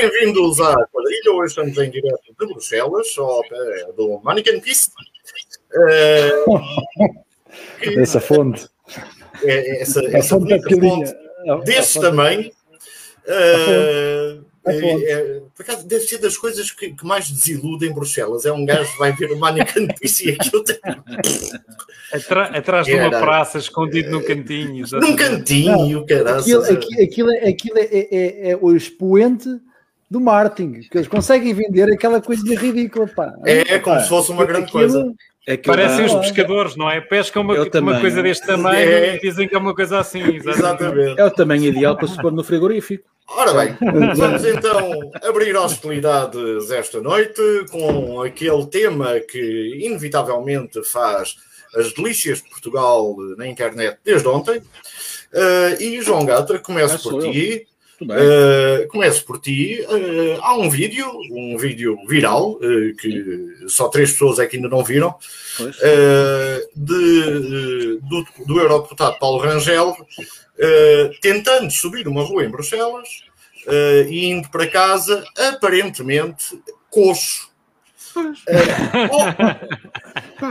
bem-vindos à quadrilha. Hoje estamos em direto de Bruxelas, ao pé do Mannequin Piste. Uh, essa fonte. É, essa, essa, essa fonte, fonte desse tamanho. Uh, é, é, por acaso, deve ser das coisas que, que, mais desiludem Bruxelas. É um gajo que vai ver o Mannequin Piste e aquilo tem... Atrás de uma praça, escondido num cantinho. Num cantinho, caralho. Aquilo, aquilo, aquilo é, é, é, é o expoente do marketing, que eles conseguem vender aquela coisa ridícula, pá. É, é como se fosse uma grande aquilo, coisa. É Parecem os pescadores, não é? Pescam uma, uma coisa deste tamanho é. e dizem que é uma coisa assim. Exatamente. exatamente. É o tamanho ideal para se pôr no frigorífico. Ora bem, vamos então abrir hostilidades esta noite com aquele tema que inevitavelmente faz as delícias de Portugal na internet desde ontem. Uh, e João Gata, começo ah, por ti. Uh, começo por ti. Uh, há um vídeo, um vídeo viral, uh, que só três pessoas é que ainda não viram, de, do, do eurodeputado Paulo Rangel, tentando subir uma rua em Bruxelas e indo para casa, aparentemente, coxo. Uh,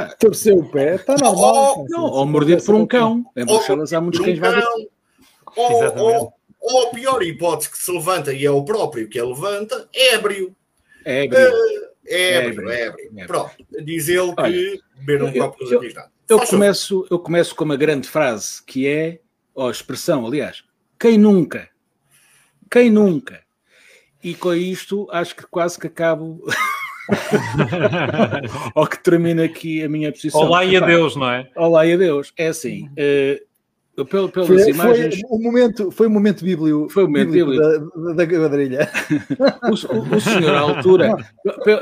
Torceu o pé, está normal. Não, ou mordido por um cão. Em Bruxelas há muitos cães um Ou, ou, ou a pior hipótese que se levanta, e é o próprio que a levanta, ébrio. Ébrio. Uh, ébrio, ébrio. ébrio. Pronto, diz ele que beber um copo eu, eu, eu começo, eu começo com uma grande frase que é, ou expressão, aliás, quem nunca? Quem nunca? E com isto acho que quase que acabo. ou que termina aqui a minha posição. Olá e adeus, não é? Olá e adeus. É assim, uh, pelas foi, imagens. Foi o momento, foi o momento bíblio, foi o momento bíblio, da quadrilha. O, o, o, senhor, à altura,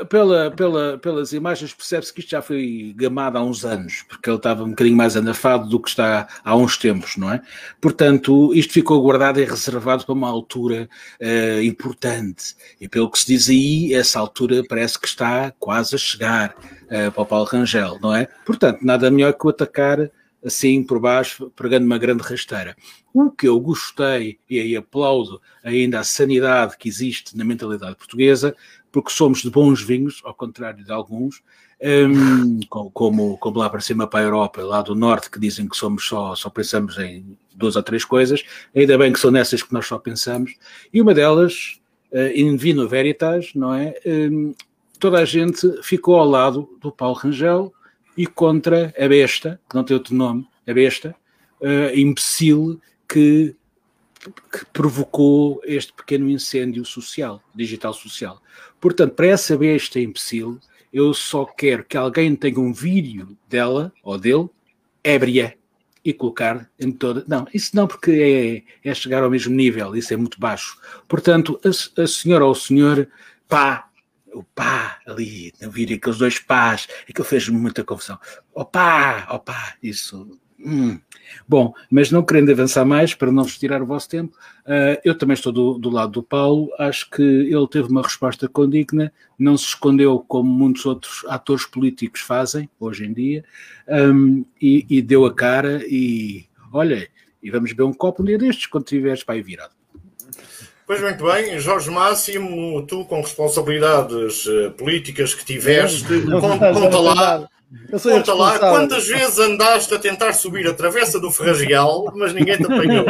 pela, pela, pelas imagens, percebe-se que isto já foi gamado há uns anos, porque ele estava um bocadinho mais anafado do que está há uns tempos, não é? Portanto, isto ficou guardado e reservado para uma altura uh, importante. E pelo que se diz aí, essa altura parece que está quase a chegar uh, para o Paulo Rangel, não é? Portanto, nada melhor que o atacar assim por baixo, pregando uma grande rasteira. O que eu gostei, e aí aplaudo ainda a sanidade que existe na mentalidade portuguesa, porque somos de bons vinhos, ao contrário de alguns, um, como, como lá para cima para a Europa, lá do Norte, que dizem que somos só, só pensamos em duas ou três coisas, ainda bem que são nessas que nós só pensamos, e uma delas, uh, in vino veritas, não é? Um, toda a gente ficou ao lado do Paulo Rangel, e contra a besta, que não tem outro nome, a besta, uh, imbecil que, que provocou este pequeno incêndio social, digital social. Portanto, para essa besta imbecil, eu só quero que alguém tenha um vídeo dela ou dele, ébria, e colocar em toda. Não, isso não, porque é, é chegar ao mesmo nível, isso é muito baixo. Portanto, a, a senhora ou o senhor, pá, o pá ali, não vi aqueles dois pás, aquilo fez-me muita confusão. O pá, o pá, isso. Hum. Bom, mas não querendo avançar mais, para não vos tirar o vosso tempo, uh, eu também estou do, do, lado do Paulo. Acho que ele teve uma resposta condigna, não se escondeu como muitos outros atores políticos fazem hoje em dia, um, e, e, deu a cara. E olha, e vamos beber um copo um dia destes quando estiveres para aí virado. Pois muito bem, Jorge Máximo, tu com responsabilidades uh, políticas que tiveste, conta, conta lá, conta lá quantas vezes andaste a tentar subir a travessa do Ferragial, mas ninguém te apanhou.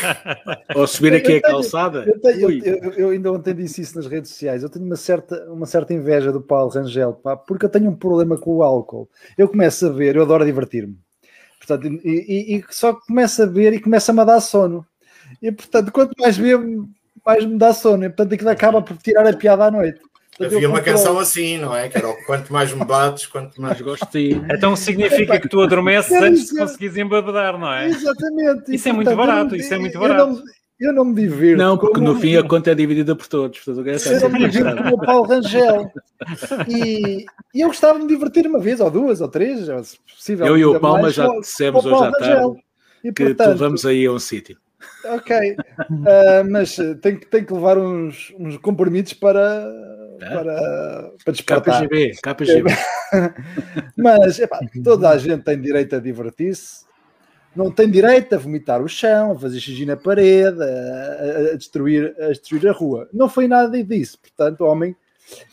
Ou subir aqui a calçada. Eu, tenho, eu, eu, eu, ainda ontem disse isso nas redes sociais. Eu tenho uma certa, uma certa inveja do Paulo Rangel, pá, porque eu tenho um problema com o álcool. Eu começo a ver, eu adoro divertir-me. Portanto, e, e, e só começo a ver e começa-me a dar sono. E portanto, quanto mais bebo, mais me dá sono. E portanto, aquilo acaba por tirar a piada à noite. Portanto, Havia uma canção assim, não é? Que era o quanto mais me bates, quanto mais gosto de ti. Então significa que tu adormeces antes de conseguires embebedar, não é? Exatamente. Isso é muito barato, isso é muito barato. Eu não me divirto. Não, porque no fim a conta é dividida por todos. Portanto, eu não me divirto com o Paulo Rangel. E, e, eu gostava de me divertir uma vez, ou duas, ou três, se possível. Eu e o Palma já dissemos hoje à tarde e, que portanto, tu vamos aí a um sítio. Ok, uh, mas tem, tem que levar uns, uns compromissos para, é? para, para despertar. KGB, KGB. mas epá, toda a gente tem direito a divertir-se. não tem direito a vomitar o chão, a fazer xixi na parede, a, a, destruir, a destruir a rua. Não foi nada disso. Portanto, o homem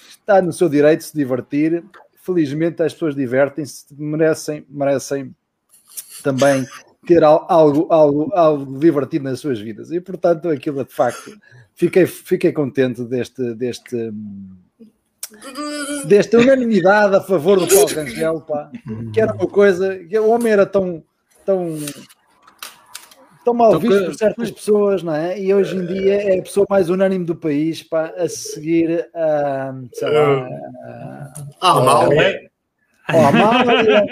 está no seu direito de se divertir. Felizmente as pessoas divertem-se, merecem, merecem também ter algo, algo, algo divertido nas suas vidas. E portanto, aquilo de facto, fiquei, fiquei contente deste, deste, desta unanimidade a favor do Paulo Rangel, pá, que era uma coisa, que o homem era tão, tão, tão mal visto por certas pessoas, não é? E hoje em dia é a pessoa mais unânime do país pá, a seguir a, sei lá, a, a, ou Amália,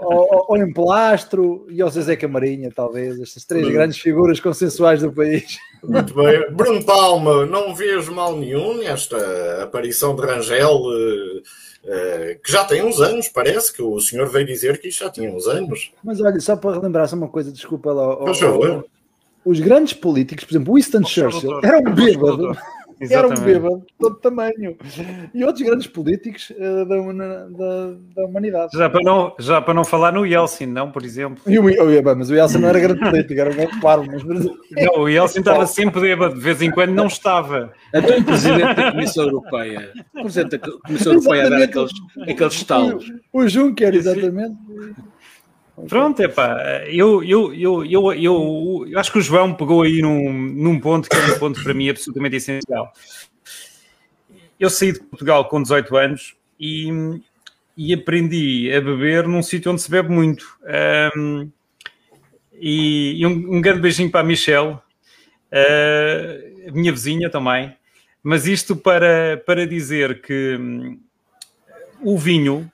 ou, ou Emplastro e ao Zezé Camarinha, talvez, estas três grandes figuras consensuais do país. Muito bem. Bruno Palma, não vejo mal nenhum nesta aparição de Rangel, uh, uh, que já tem uns anos, parece que o senhor veio dizer que isto já tinha uns anos. Mas olha, só para relembrar só uma coisa, desculpa lá. Por favor. Os grandes políticos, por exemplo, Winston Churchill, era um bêbado. Exatamente. Era um bêbado de todo tamanho. E outros grandes políticos uh, da, da, da, humanidade. Já para, não, já para não falar no Yeltsin, não, por exemplo. E o, oh, mas o Yeltsin não era grande político, era um grande parvo. Mas... Não, o Yeltsin estava sempre bêbado, de vez em quando não estava. Até o Presidente da Comissão Europeia. O Presidente da Comissão Europeia a dar aqueles, aqueles estalos. O, o Juncker, exatamente. Pronto, é pá, eu, eu, eu, eu, eu, eu acho que o João pegou aí num, num ponto que é um ponto para mim absolutamente essencial. Eu saí de Portugal com 18 anos e, e aprendi a beber num sítio onde se bebe muito. Um, e, e um, um, grande beijinho para a Michelle, uh, minha vizinha também. Mas isto para, para dizer que um, o vinho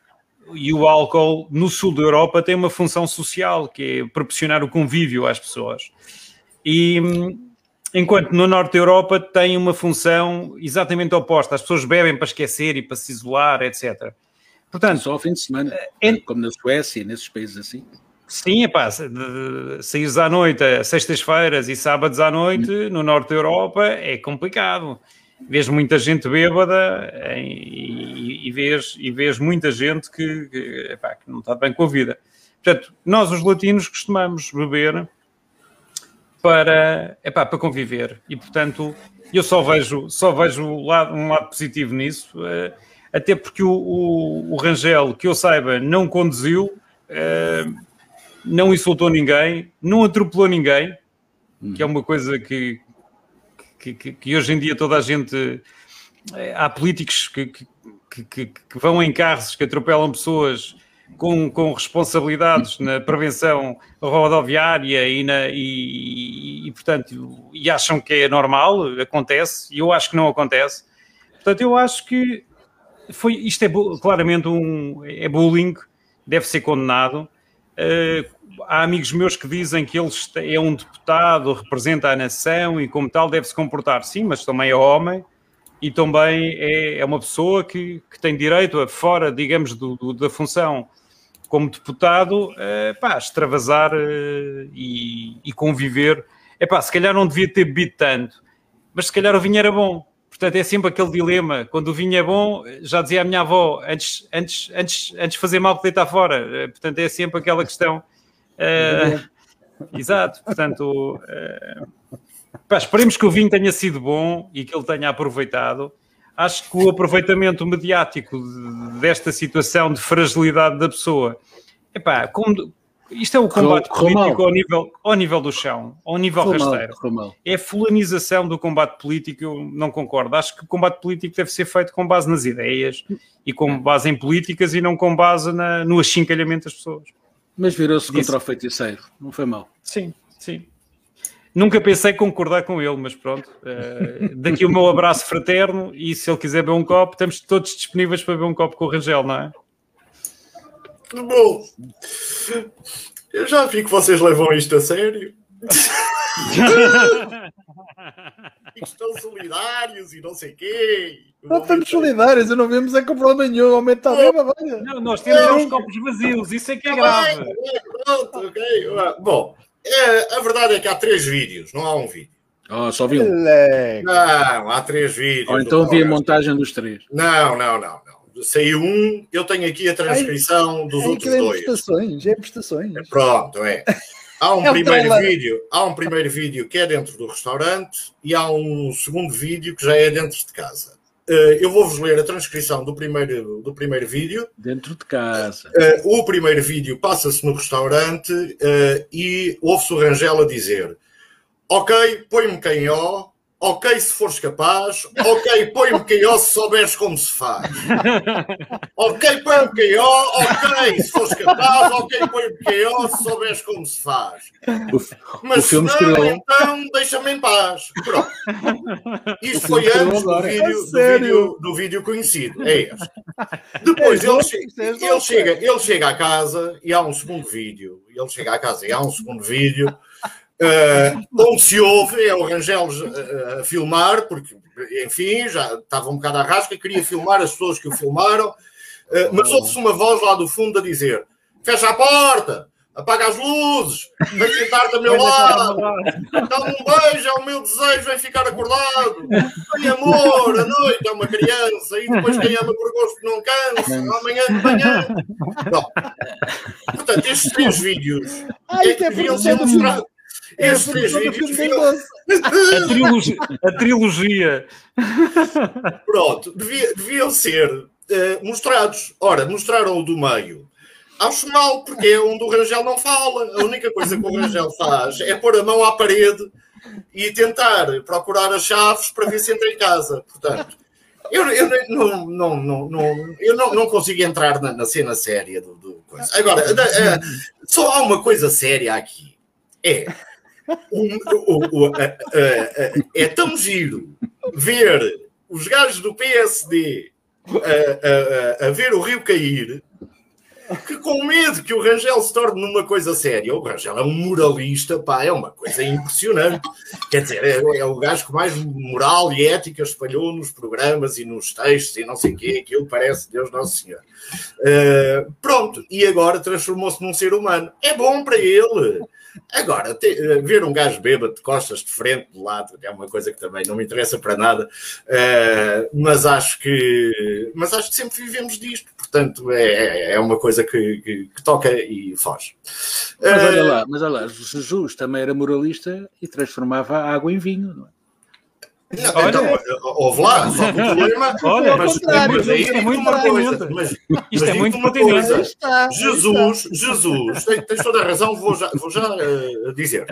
e o álcool no sul da Europa tem uma função social, que é proporcionar o convívio às pessoas. E enquanto no norte da Europa tem uma função exatamente oposta, as pessoas bebem para esquecer e para se isolar, etc. Portanto, só ao fim de semana, é, como na Suécia, nesses países assim. Sim, é pá, saíres à noite, sextas-feiras e sábados à noite, no norte da Europa, é complicado vês muita gente bêbada e, e, vês, e vês muita gente que, que, epá, que, não está bem com a vida. Portanto, nós os latinos costumamos beber para, epá, para conviver e, portanto, eu só vejo, só vejo um lado, um lado positivo nisso, uh, até porque o, o, o, Rangel, que eu saiba, não conduziu, uh, não insultou ninguém, não atropelou ninguém, que é uma coisa que, que, que, que, hoje em dia toda a gente. Eh, há políticos que, que, vão em carros que atropelam pessoas com, com responsabilidades na prevenção rodoviária e, na, e, e, portanto, e acham que é normal, acontece, e eu acho que não acontece. Portanto, eu acho que foi, isto é claramente um é bullying, deve ser condenado. Uh, há amigos meus que dizem que ele é um deputado, representa a nação e, como tal, deve se comportar. Sim, mas também é homem e também é, é uma pessoa que, que tem direito a, fora, digamos, do, do, da função como deputado, é, pá, extravasar é, e, e, conviver. É pá, se calhar não devia ter bebido tanto, mas se calhar o vinho era bom. Portanto, é sempre aquele dilema. Quando o vinho é bom, já dizia a minha avó, antes, antes, antes, antes fazer mal que deitar fora. Portanto, é sempre aquela questão exato, portanto, uh, pá, esperemos que o vinho tenha sido bom e que ele tenha aproveitado. Acho que o aproveitamento mediático desta situação de fragilidade da pessoa, epá, como, isto é o combate político ao nível, ao nível do chão, ao nível rasteiro. É a fulanização do combate político, eu não concordo. Acho que o combate político deve ser feito com base nas ideias e com base em políticas e não com base na, no achincalhamento das pessoas. Mas virou-se contra o feiticeiro, não foi mal. Sim, sim. Nunca pensei concordar com ele, mas pronto. Uh, daqui o meu abraço fraterno e se ele quiser beber um copo, estamos todos disponíveis para beber um copo com o Rangel, não é? Bom, eu já vi que vocês levam isto a sério. e estão solidários e não sei quê. Não estamos solidários, eu não vemos é com problema nenhum, aumenta a reba, Não, nós temos uns copos vazios, isso é que é grave. Pronto, ok. Bom, é, a verdade é que há três vídeos, não há um vídeo. Oh, só vi um. Não, há três vídeos. Ou então vi a montagem dos três. Não, não, não, não. Saiu um, eu tenho aqui a transcrição dos Ai, outros é dois. Prestações, é prestações. Pronto, é. Há um, é primeiro vídeo, há um primeiro vídeo que é dentro do restaurante e há um segundo vídeo que já é dentro de casa. Uh, eu vou-vos ler a transcrição do primeiro, do primeiro vídeo. Dentro de casa. Uh, o primeiro vídeo passa-se no restaurante uh, e ouve-se o Rangel a dizer: Ok, põe-me quem ó, Ok, se fores capaz. Ok, põe-me KO se souberes como se faz. Ok, põe-me KO. Ok, se fores capaz. Ok, põe-me KO se souberes como se faz. Mas se não, então deixa-me em paz. Pronto. Isto foi antes do vídeo, do, vídeo, do vídeo conhecido. É este. Depois é ele, che ele, chega, ele chega à casa e há um segundo vídeo. Ele chega à casa e há um segundo vídeo Uh, onde se ouve é o Rangel uh, a filmar, porque, enfim, já estava um bocado à rasca, queria filmar as pessoas que o filmaram, uh, mas ouve-se uma voz lá do fundo a dizer: fecha a porta, apaga as luzes, vem sentar-te ao meu lado, dá-me um beijo, é o meu desejo, vem ficar acordado, tem amor, a noite é uma criança, e depois quem ama por gosto não cansa, amanhã de manhã. Bom, portanto, estes três vídeos Ai, é que deviam ser mostrados. Estes três vídeos a, trilogia, a trilogia. Pronto, devia, deviam ser uh, mostrados. Ora, mostraram o do meio. Acho mal, porque é onde o Rangel não fala. A única coisa que o Rangel faz é pôr a mão à parede e tentar procurar as chaves para ver se entra em casa. Portanto, eu, eu, não, não, não, não, eu não, não consigo entrar na, na cena séria do, do coisa. Agora, uh, só há uma coisa séria aqui. É o, o, a, a, a, é tão giro ver os gajos do PSD a, ver o rio cair que com medo que o Rangel se torne numa coisa séria, o Rangel é um moralista, pá, é uma coisa impressionante. Quer dizer, é, é, o gajo que mais moral e ética espalhou nos programas e nos textos e não sei o quê, aquilo parece Deus Nosso Senhor. Uh, pronto, e agora transformou-se num ser humano. É bom para ele. Agora, te, eh, ver um gajo bêbado de costas de frente, de lado, é uma coisa que também não me interessa para nada, uh, mas acho que mas acho que sempre vivemos disto, portanto é, é uma coisa que, que, que toca e foge. Mas olha eh, lá, mas olha lá, Jesus também era moralista e transformava a água em vinho, não é? Não, olha, então, houve lá, só que o problema. Olha, mas, mas aí é muito uma coisa. Mas, Isto é muito uma coisa. Está, Jesus, Jesus, tens, tens, toda a razão, vou já, vou já uh, dizer.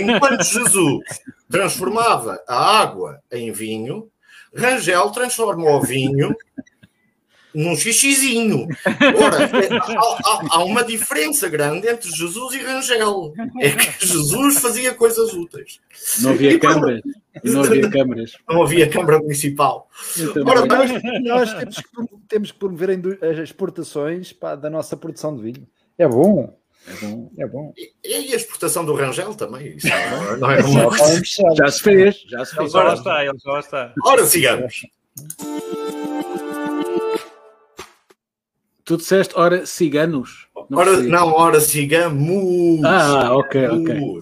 Enquanto Jesus transformava a água em vinho, Rangel transforma o vinho num xixizinho. Ora, há, há, há, uma diferença grande entre Jesus e Rangel. É que Jesus fazia coisas úteis. Não havia câmaras. Não havia câmaras. Não havia câmara municipal. Ora, nós, nós temos, que, temos que promover as exportações pá, da nossa produção de vinho. É bom. É bom, é bom. E, e a exportação do Rangel também. Isso não, não é uma... já se fez. Já se fez. Ele já está, ele já está. Ora, sigamos. Tu disseste, ora, ciganos? Não, ora, não ora, cigamos. Ah, ok, ok. Uh,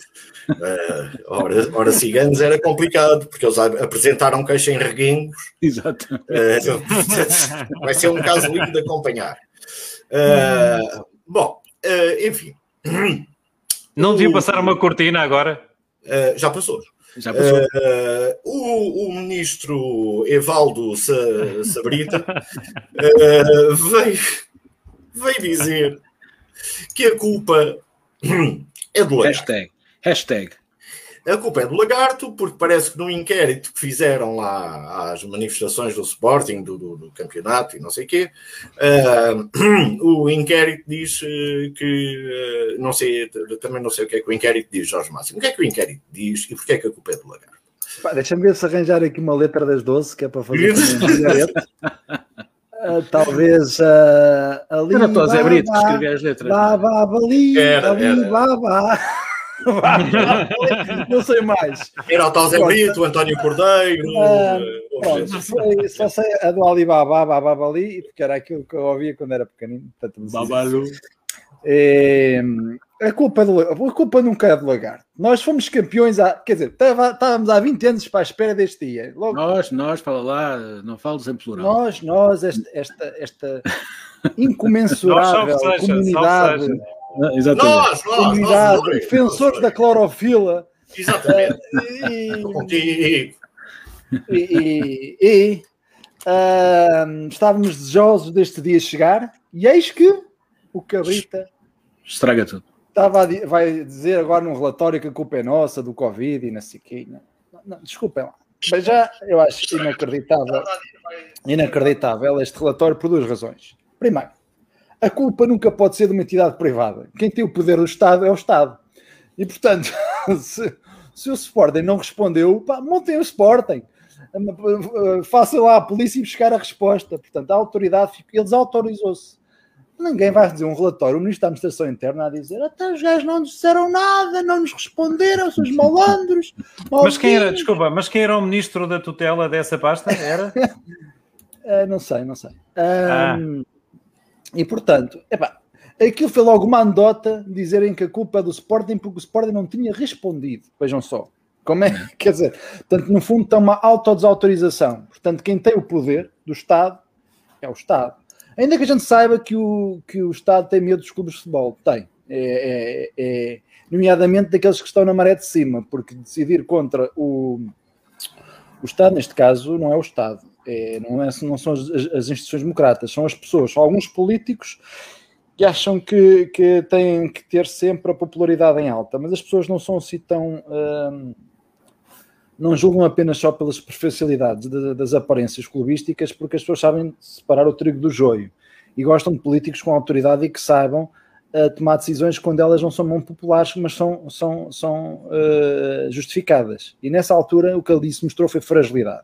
ora, ora, ciganos era complicado, porque eles apresentaram queixa em reguengos. Exato. Uh, vai ser um caso lindo de acompanhar. Uh, bom, enfim. Não devia passar uma cortina agora? já passou. Já passou. Uh, o, o, ministro Evaldo Sabrita uh, veio, veio dizer que a culpa é do lagarto. Hashtag. Hashtag. A culpa é do lagarto, porque parece que no inquérito que fizeram lá às manifestações do Sporting, do, do, do campeonato e não sei o quê, uh, o inquérito diz uh, que, uh, não sei, também não sei o que é que o inquérito diz, Jorge Máximo. O que é que o inquérito diz e porquê é que a culpa é do lagarto? Deixa-me ver se arranjar aqui uma letra das 12, que é para fazer um Uh, talvez uh, ali. Era o Zé Brito que escrevia as letras. Bá, bá, ali, era, ali, era. Bá, bá. não sei mais. Era o tal Zé Brito, o António Cordeiro. Uh, pronto, foi, só sei a do Alibaba, Baba ali, porque era aquilo que eu ouvia quando era pequenino. Babalu. É, a culpa, é do, a culpa nunca é do lagarto. Nós fomos campeões, há, quer dizer, estávamos há 20 anos para a espera deste dia. Logo, nós, nós, fala lá, não falo em plural. Nós, nós, esta, esta, esta incomensurável comunidade Exatamente. Nós, nós, comunidade, nós, defensores da clorofila. Exatamente. E, Contigo. e, e- e, ah, estávamos desejosos deste dia chegar e eis que o Cabrita Estraga tudo. Estava a vai dizer agora num relatório que a culpa é nossa do Covid e o quê. Não, não, desculpem lá. Mas já eu acho inacreditável, inacreditável este relatório por duas razões. Primeiro, a culpa nunca pode ser de uma entidade privada. Quem tem o poder do Estado é o Estado. E portanto, se, se o Sporting não respondeu, pá, montem o Sporting. Façam lá a polícia e buscar a resposta. Portanto, a autoridade, ele desautorizou-se. Ninguém vai dizer um relatório, o Ministro da Administração Interna a dizer até os gajos não nos disseram nada, não nos responderam, os malandros. Mas quem era, malditos." desculpa, mas quem era o ministro da tutela dessa pasta? Era? Ah, não sei, não sei. Ahm, E portanto, epá, aquilo foi logo uma andota dizerem que a culpa é do Sporting porque o Sporting não tinha respondido. Vejam só. Como é? Quer dizer, portanto, no fundo está uma autodesautorização. Portanto, quem tem o poder do Estado é o Estado. Ainda que a gente saiba que o, que o Estado tem medo dos clubes de futebol. Tem. É, é- é- nomeadamente daqueles que estão na maré de cima, porque decidir contra o, o Estado, neste caso, não é o Estado. É, não, é- não são as, as instituições democratas, são as pessoas, são alguns políticos que acham que, que têm que ter sempre a popularidade em alta, mas as pessoas não são assim tão. hum, não julgam apenas só pelas superficialidades da- das aparências clubísticas, porque as pessoas sabem separar o trigo do joio e gostam de políticos com autoridade e que saibam uh, tomar decisões quando elas não são muito populares, mas são, são, são uh, justificadas. E nessa altura o que ele disse mostrou foi fragilidade.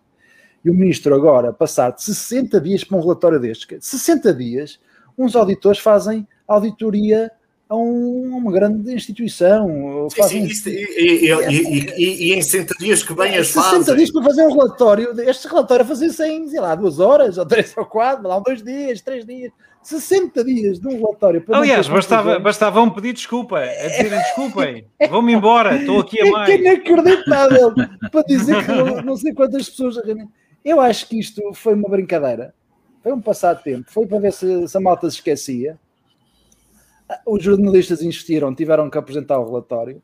E o ministro agora, passar de 60 dias para um relatório deste, 60 dias, uns auditores fazem auditoria a, um- a uma grande instituição. Sim, fazem sim, isso- e, e- e- e- e em 60 dias que bem as 60 fazem. dias para fazer um relatório. Este relatório a fazer em, sei lá, duas horas, ou três ou quatro, lá, dois dias, três dias. 60 dias de um relatório. para Aliás, bastava, bastava um pedir desculpa, a dizerem desculpem, vão-me embora, estou aqui a É que mais. é inacreditável para dizer que não, não sei quantas pessoas. Eu acho que isto foi uma brincadeira, foi um passado tempo, foi para ver se, se a malta se esquecia. Os jornalistas insistiram, tiveram que apresentar o relatório.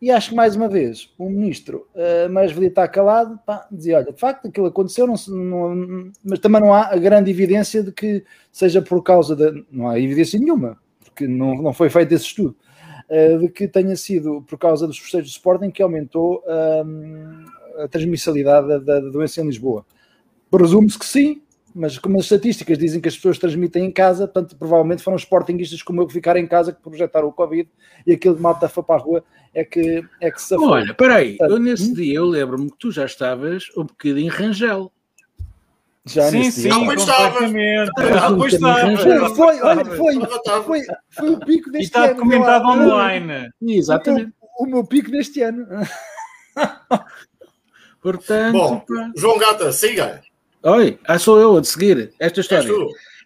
E acho que mais uma vez o ministro, uh, mais valia estar calado, pá, dizia: olha, de facto aquilo aconteceu, não, não- mas também não há grande evidência de que seja por causa de. Não há evidência nenhuma, porque não, não foi feito esse estudo uh, de que tenha sido por causa dos festejos de Sporting que aumentou um, a transmissibilidade da, da- da doença em Lisboa. Presume-se que sim, mas como as estatísticas dizem que as pessoas transmitem em casa, portanto, provavelmente foram os sportinguistas como eu que ficaram em casa que projetaram o Covid e aquele de malta foi para a rua é que, é que se safou. Olha, peraí, eu nesse dia eu lembro-me que tu já estavas um bocadinho em Rangel. Já Sim, nesse sim, dia. Não, pois estava. completamente. Ah, um pois bocadinho estava. Rangel. Foi, olha, foi, foi, foi o pico E deste está ano. documentado meu- online. Exatamente. O meu pico deste ano. Portanto, Bom. João Gata, siga. Oi, ah, sou eu a de seguir esta história.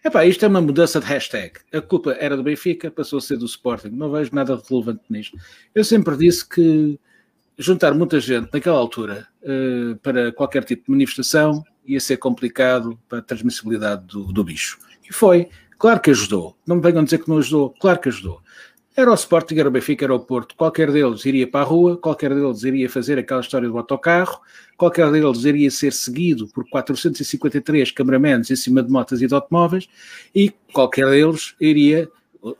Epá, isto é uma mudança de hashtag. A culpa era do Benfica, passou a ser do Sporting. Não vejo nada relevante nisto. Eu sempre disse que juntar muita gente naquela altura eh, para qualquer tipo de manifestação ia ser complicado para a transmissibilidade do, do bicho. E foi. Claro que ajudou. Não me venham dizer que não ajudou. Claro que ajudou. Era o Sporting, era o Benfica, era o Porto. Qualquer deles iria para a rua, qualquer deles iria fazer aquela história do autocarro, qualquer deles iria ser seguido por 453 cameramans em cima de motas e de automóveis, e qualquer deles iria,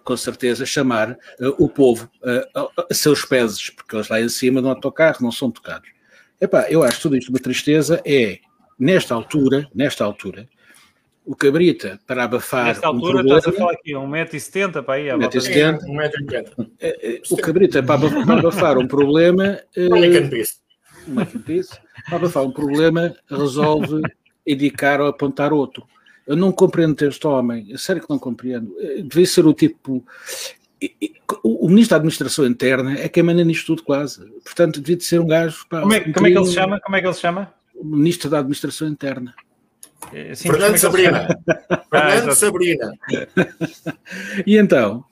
com certeza, chamar uh, o povo uh, a, seus pesos, porque eles lá em cima do autocarro não são tocados. Epá, eu acho tudo isto uma tristeza, é, nesta altura, nesta altura, o Cabrita, para abafar Nesta um altura problema, estás a falar aqui, 1,70m para aí. à volta 1,70m. disso. 1,80m. eh, o Cabrita, para abafar, para abafar um problema, eh, é eu disse? Para abafar um problema, resolve indicar ou apontar outro. Eu não compreendo este homem, é sério que não compreendo. Eh, Devia ser o tipo. O Ministro da Administração Interna é quem manda nisto tudo, quase. Portanto, devia de ser um gajo. pá, Como é, um como é que ele se chama? Como é que ele se chama? O Ministro da Administração Interna. Eh, sim, é Fernando que ele se chama? Sabrina. Fernando exato. Sabrina. E então,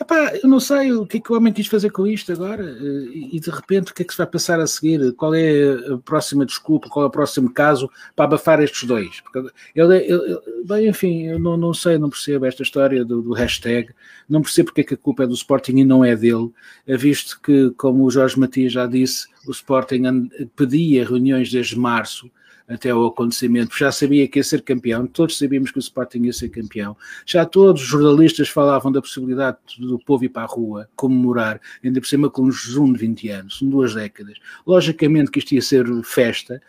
Epá, eu não sei o que é que o homem quis fazer com isto agora e de repente o que é que se vai passar a seguir? Qual é a próxima desculpa? Qual é o próximo caso para abafar estes dois? Porque ele, ele, bem, enfim, eu não, não sei, não percebo esta história do, do hashtag, não percebo porque é que a culpa é do Sporting e não é dele, visto que, como o Jorge Matias já disse, o Sporting pedia reuniões desde março até ao acontecimento, já sabia que ia ser campeão, todos sabíamos que o Sporting ia ser campeão, já todos os jornalistas falavam da possibilidade do povo ir para a rua comemorar, ainda por cima com um jejum de 20 anos, são duas décadas. Logicamente que isto ia ser festa.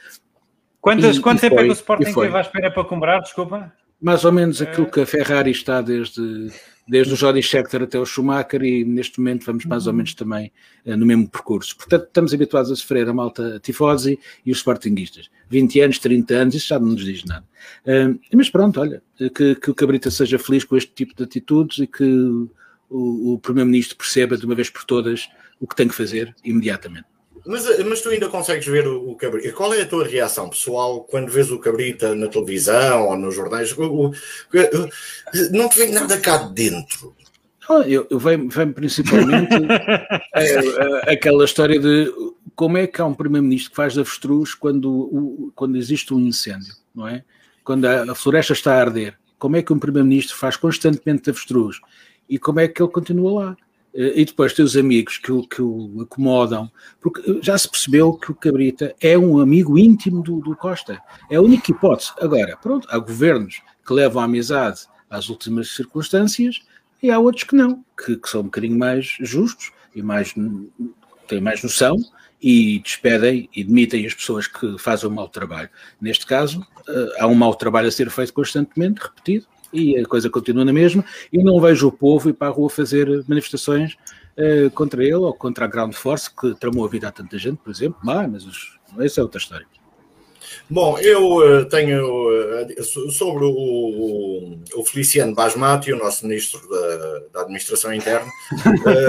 Quantas, e, quanto e tempo foi, é que o Sporting esteve à espera para comemorar, desculpa? Mais ou menos aquilo que a Ferrari está desde, desde o Jody Scheckter até o Schumacher e neste momento vamos mais ou menos também uh, no mesmo percurso. Portanto, estamos habituados a sofrer a malta tifosi e os Sportinguistas. 20 anos, 30 anos, isso já não nos diz nada. Uh, mas pronto, olha, que, que o Cabrita seja feliz com este tipo de atitudes e que o, o Primeiro-Ministro perceba de uma vez por todas o que tem que fazer imediatamente. Mas, mas tu ainda consegues ver o, o Cabrita. Qual é a tua reação pessoal quando vês o Cabrita na televisão ou nos jornais? O, o, não te vem nada cá dentro. Ah, eu, eu venho, venho principalmente é, é, aquela história de como é que há um primeiro-ministro que faz avestruz quando, quando existe um incêndio, não é? Quando a, a floresta está a arder. Como é que um primeiro-ministro faz constantemente avestruz? E como é que ele continua lá? Eh, e depois tem os amigos que o, que o acomodam, porque já se percebeu que o Cabrita é um amigo íntimo do, do Costa. É a única hipótese. Agora, pronto, há governos que levam a amizade às últimas circunstâncias e há outros que não, que, que são um bocadinho mais justos e mais têm mais noção e despedem e demitem as pessoas que fazem um mau trabalho. Neste caso, eh, há um mau trabalho a ser feito constantemente, repetido, e a coisa continua na mesma, e não vejo o povo ir para a rua fazer manifestações uh, contra ele ou contra a Ground Force, que tramou a vida a tanta gente, por exemplo, ah, mas os, essa é outra história. Bom, eu uh, tenho uh, sobre o, o, Feliciano Basmati, o nosso ministro da, da Administração Interna,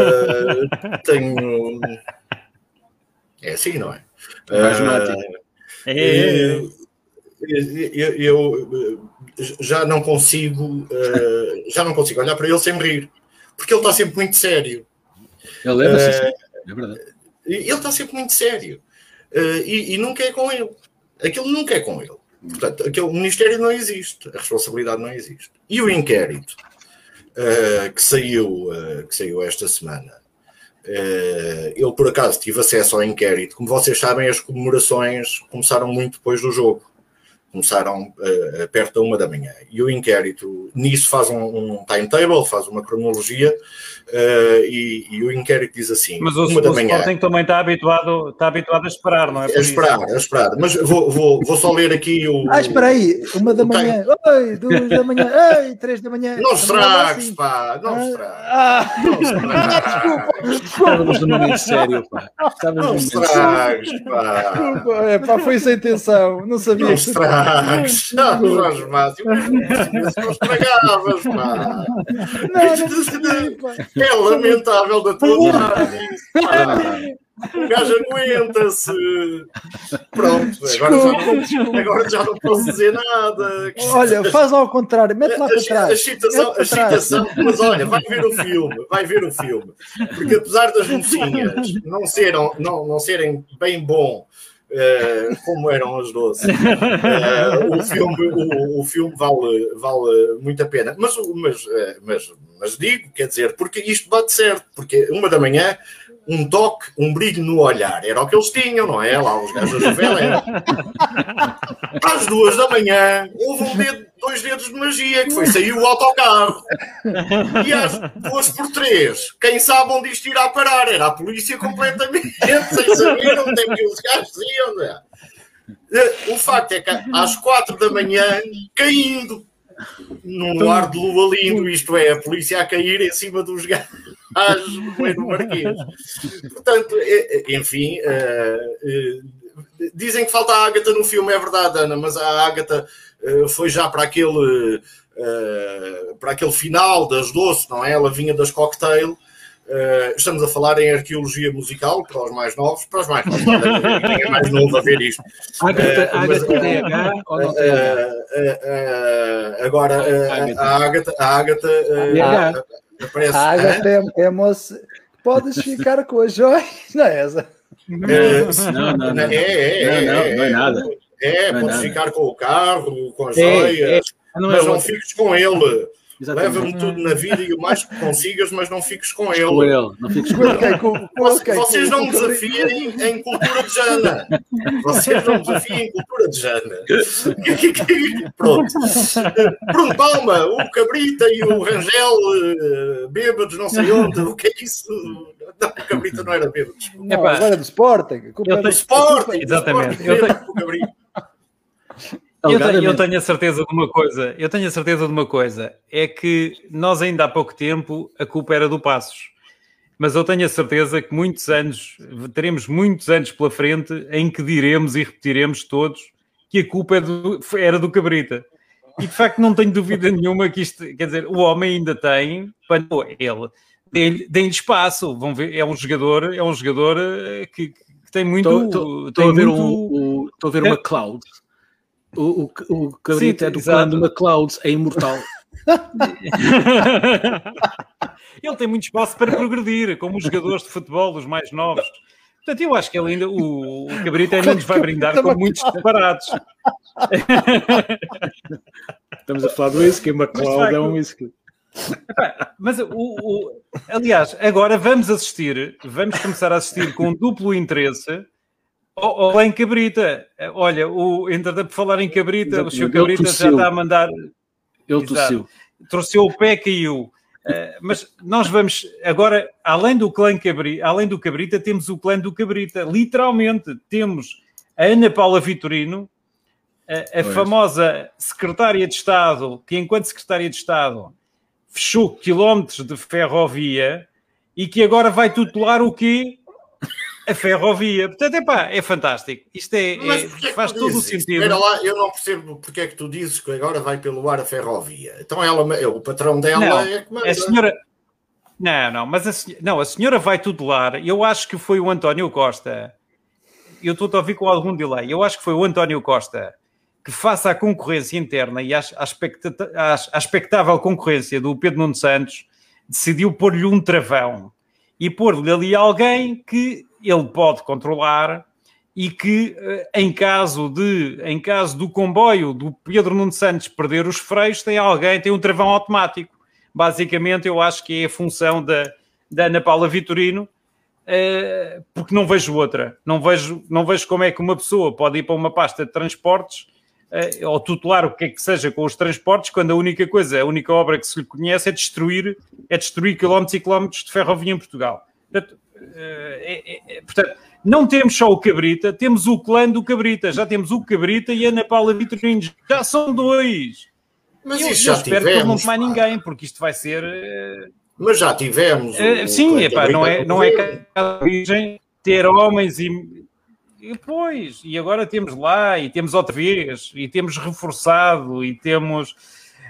tenho. É assim, não é? Basmati. é eu, eu, já não consigo uh, já não consigo olhar para ele sem rir porque ele está sempre muito sério. Ele leva uh, assim, é verdade. ele está sempre muito sério uh, e, e, nunca é com ele. Aquilo nunca é com ele. Portanto aquele ministério não existe a responsabilidade não existe. E o inquérito que saiu que saiu esta semana ele por acaso tive acesso ao inquérito. Como vocês sabem as comemorações começaram muito depois do jogo começaram uh, perto da uma da manhã. E o inquérito nisso faz um, um timetable, faz uma cronologia uh, e, e, o inquérito diz assim: Mas o, uma da manhã. Sporting também está habituado, está habituado a esperar, não é? A esperar, a esperar. Mas vou, vou, vou só ler aqui o. Ah, espera aí, uma da manhã, oi, duas da manhã, ei, três da manhã. Não estragues, assim. pá, não ah, estragues. Ah, não estragues. desculpa, Estávamos num momento sério, pá. Estávamos não estragues, pá. Desculpa, é, pá, foi sem intenção, não sabia. Não estragues. Jorge Márcio, não estragavas, pá. É lamentável da tua parte. O gajo aguenta-se. Pronto, agora já, não, agora já não posso dizer nada. Olha, faz ao contrário, mete lá para trás. A excitação, a excitação, mas olha, vai ver o filme, vai ver o filme. Porque apesar das mocinhas não, serem, não, não serem bem bom Uh, como eram as doces. Uh, o, filme, o, o, filme vale, vale muito a pena. Mas, mas, uh, mas, mas digo, quer dizer, porque isto bate certo, porque uma da manhã um toque, um brilho no olhar. Era o que eles tinham, não é? Lá os gajos da novela Às duas da manhã, houve um dedo, dois dedos de magia, que foi sair o autocarro. E às duas por três, quem sabe onde isto irá parar? Era a polícia completamente, sem saber onde é que os gajos iam. Né? O facto é que às quatro da manhã, caindo num ar de lua lindo, isto é, a polícia a cair em cima dos gajos no Marquês. Portanto, enfim, uh, uh, dizem que falta a Ágata no filme, é verdade, Ana, mas a Ágata uh, foi já para aquele, para aquele final das doces, não é? Ela vinha das cocktail. Uh, estamos a falar em arqueologia musical para os mais novos, para os mais novos, ninguém é mais novo a ver isto. Agora, a Agatha, a Agatha, Parece, Água é, é moça. Podes ficar com a joia. Não é essa? É, não, não, não. É, é, é, não, não, não é nada. É, podes ficar com o carro, com as joias, mas não fiques com ele. Leva-me tudo na vida e o mais que consigas, mas não fiques com ele. Com ele, não fiques com ele. Com, com, Vocês não me desafiem em cultura de Jana. Vocês não me desafiem em cultura de Jana. Pronto. Pronto, palma, o Cabrita e o Rangel eh, bêbados, não sei onde. O que é isso. Não, o Cabrita não era bêbado. Não, agora é do Sporting. Eu tenho Sporting. Exatamente. Eu tenho... Eu tenho, eu tenho, a certeza de uma coisa, eu tenho a certeza de uma coisa, é que nós ainda há pouco tempo a culpa era do Passos, mas eu tenho a certeza que muitos anos, teremos muitos anos pela frente em que diremos e repetiremos todos que a culpa é do, era do Cabrita. E de facto não tenho dúvida nenhuma que isto, quer dizer, o homem ainda tem, ele, deem-lhe espaço, vão ver, é um jogador, é um jogador eh, que, que tem muito... Estou a ver, muito, um, um, a ver uma cloud o, o, o Cabrita Sim, é do exato. clã do McLeod, é imortal. ele tem muito espaço para progredir, como os jogadores de futebol, os mais novos. Portanto, eu acho que ele ainda, o, o Cabrita ainda nos vai brindar com muitos separados. Estamos a falar do whisky, McLeod é um whisky. Mas o, o, aliás, agora vamos assistir, vamos começar a assistir com duplo interesse ou, em Cabrita. Olha, o, entretanto, por falar em Cabrita, Exato, o senhor Cabrita já está a mandar. Ele tossiu. Torceu o pé, caiu. Uh, mas nós vamos agora, além do clã Cabrita, além do Cabrita, temos o clã do Cabrita. Literalmente, temos a Ana Paula Vitorino, a, a famosa secretária de Estado, que enquanto secretária de Estado fechou quilómetros de ferrovia e que agora vai tutelar o quê? A ferrovia. Portanto, epá, é fantástico. Isto é, é, é faz todo o sentido. Espera lá, eu não percebo porque é que tu dizes que agora vai pelo ar a ferrovia. Então ela, o patrão dela não, é que manda. A senhora... Não, não, mas a, não, a senhora vai tutelar. Eu acho que foi o António Costa. Eu estou a ouvir com algum delay. Eu acho que foi o António Costa que, face à concorrência interna e à, à, à expectável concorrência do Pedro Nuno Santos, decidiu pôr-lhe um travão e pôr-lhe ali alguém que ele pode controlar e que eh, em caso de em caso do comboio do Pedro Nuno Santos perder os freios tem alguém tem um travão automático. Basicamente eu acho que é a função da, da Ana Paula Vitorino uh, porque não vejo outra. Não vejo não vejo como é que uma pessoa pode ir para uma pasta de transportes uh, ou tutelar o que é que seja com os transportes quando a única coisa a única obra que se lhe conhece é destruir é destruir quilómetros e quilómetros de ferrovia em Portugal. Portanto, é, é, portanto, não temos só o Cabrita, temos o clã do Cabrita, já temos o Cabrita e a Ana Paula Vitorino, já são dois. Mas eu, isso já eu espero tivemos, que não mais ninguém, porque isto vai ser. Mas já tivemos. Uh, sim, epá, não é, não é a origem ter homens e, e. Pois, e agora temos lá, e temos outra vez, e temos reforçado, e temos.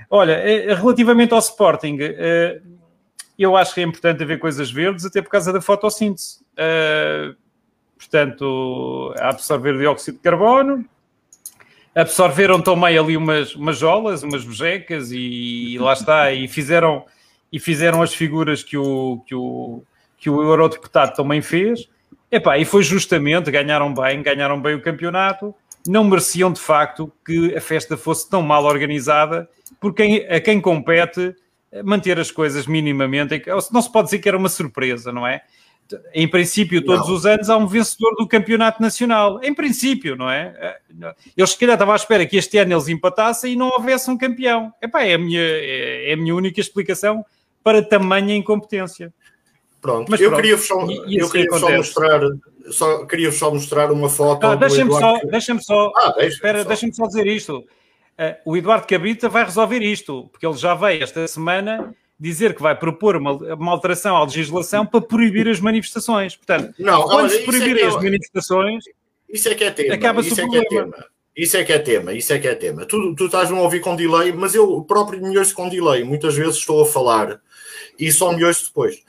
Olha, relativamente ao Sporting, eu acho que é importante haver coisas verdes, até por causa da fotossíntese. Uh, portanto, absorver dióxido de carbono, absorveram também ali umas, umas jolas, umas bejecas e, e, lá está, e fizeram, e fizeram as figuras que o, que o, que o eurodeputado também fez. Epá, e foi justamente, ganharam bem, ganharam bem o campeonato, não mereciam de facto que a festa fosse tão mal organizada, porque a quem compete manter as coisas minimamente. Não se pode dizer que era uma surpresa, não é? Em princípio, todos não. os anos há um vencedor do campeonato nacional. Em princípio, não é? Eles se calhar estavam à espera que este ano eles empatassem e não houvesse um campeão. Epá, é, a minha, é a minha única explicação para tamanha incompetência. Pronto, Mas eu pronto, queria só, eu queria só mostrar, só queria só mostrar uma foto. Ah, deixa-me só, deixa só, ah, deixa espera, deixa-me só dizer isto. Uh, o Eduardo Cabrita vai resolver isto, porque ele já veio esta semana dizer que vai propor uma, uma alteração à legislação para proibir as manifestações. Portanto, não, quando se proibirem é as é, manifestações, isso é que é tema. Acaba-se o problema. É que é tema. Isso é que é tema, isso é que é tema. Tu, tu estás-me a ouvir com delay, mas eu próprio me ouço com delay. Muitas vezes estou a falar e só me ouço depois.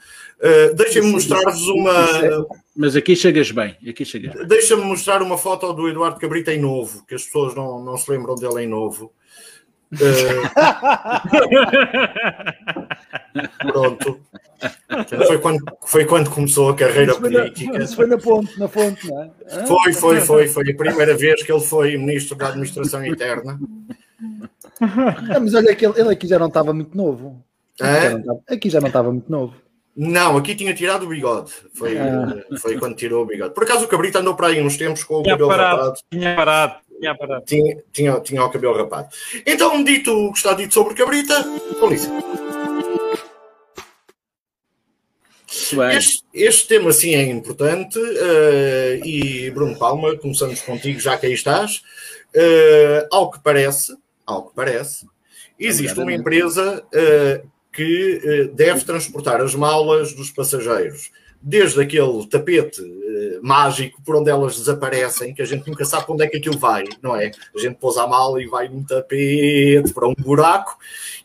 Uh, Deixem-me mostrar-vos uma. Mas aqui chegas bem. Aqui chegas Deixa-me mostrar uma foto do Eduardo Cabrita em novo, que as pessoas não, não se lembram dele em novo. Uh... Pronto. Foi quando, foi quando começou a carreira Isso foi, política. na, isso foi na ponte, na fonte, não é? Ah, Foi, foi, foi. Foi a primeira vez que ele foi ministro da administração interna. ah, mas olha que ele, ele aqui já não estava muito novo. Não estava- Aqui já não estava muito novo. Não, aqui tinha tirado o bigode. Foi, Ah. foi quando tirou o bigode. Por acaso o Cabrito andou para aí uns tempos com o Tinha cabelo parado, rapado. tinha parado, tinha parado. Tinha, tinha, tinha o cabelo rapado. Então, dito o que está dito sobre Cabrita, com licença. Este, este tema sim é importante eh, e Bruno Palma, começamos contigo já que aí estás. Eh, ao que parece, ao que parece, existe uma empresa eh, que eh, deve transportar as malas dos passageiros desde aquele tapete eh, mágico por onde elas desaparecem, que a gente nunca sabe para onde é que aquilo vai, não é? A gente pôs a mala e vai num tapete para um buraco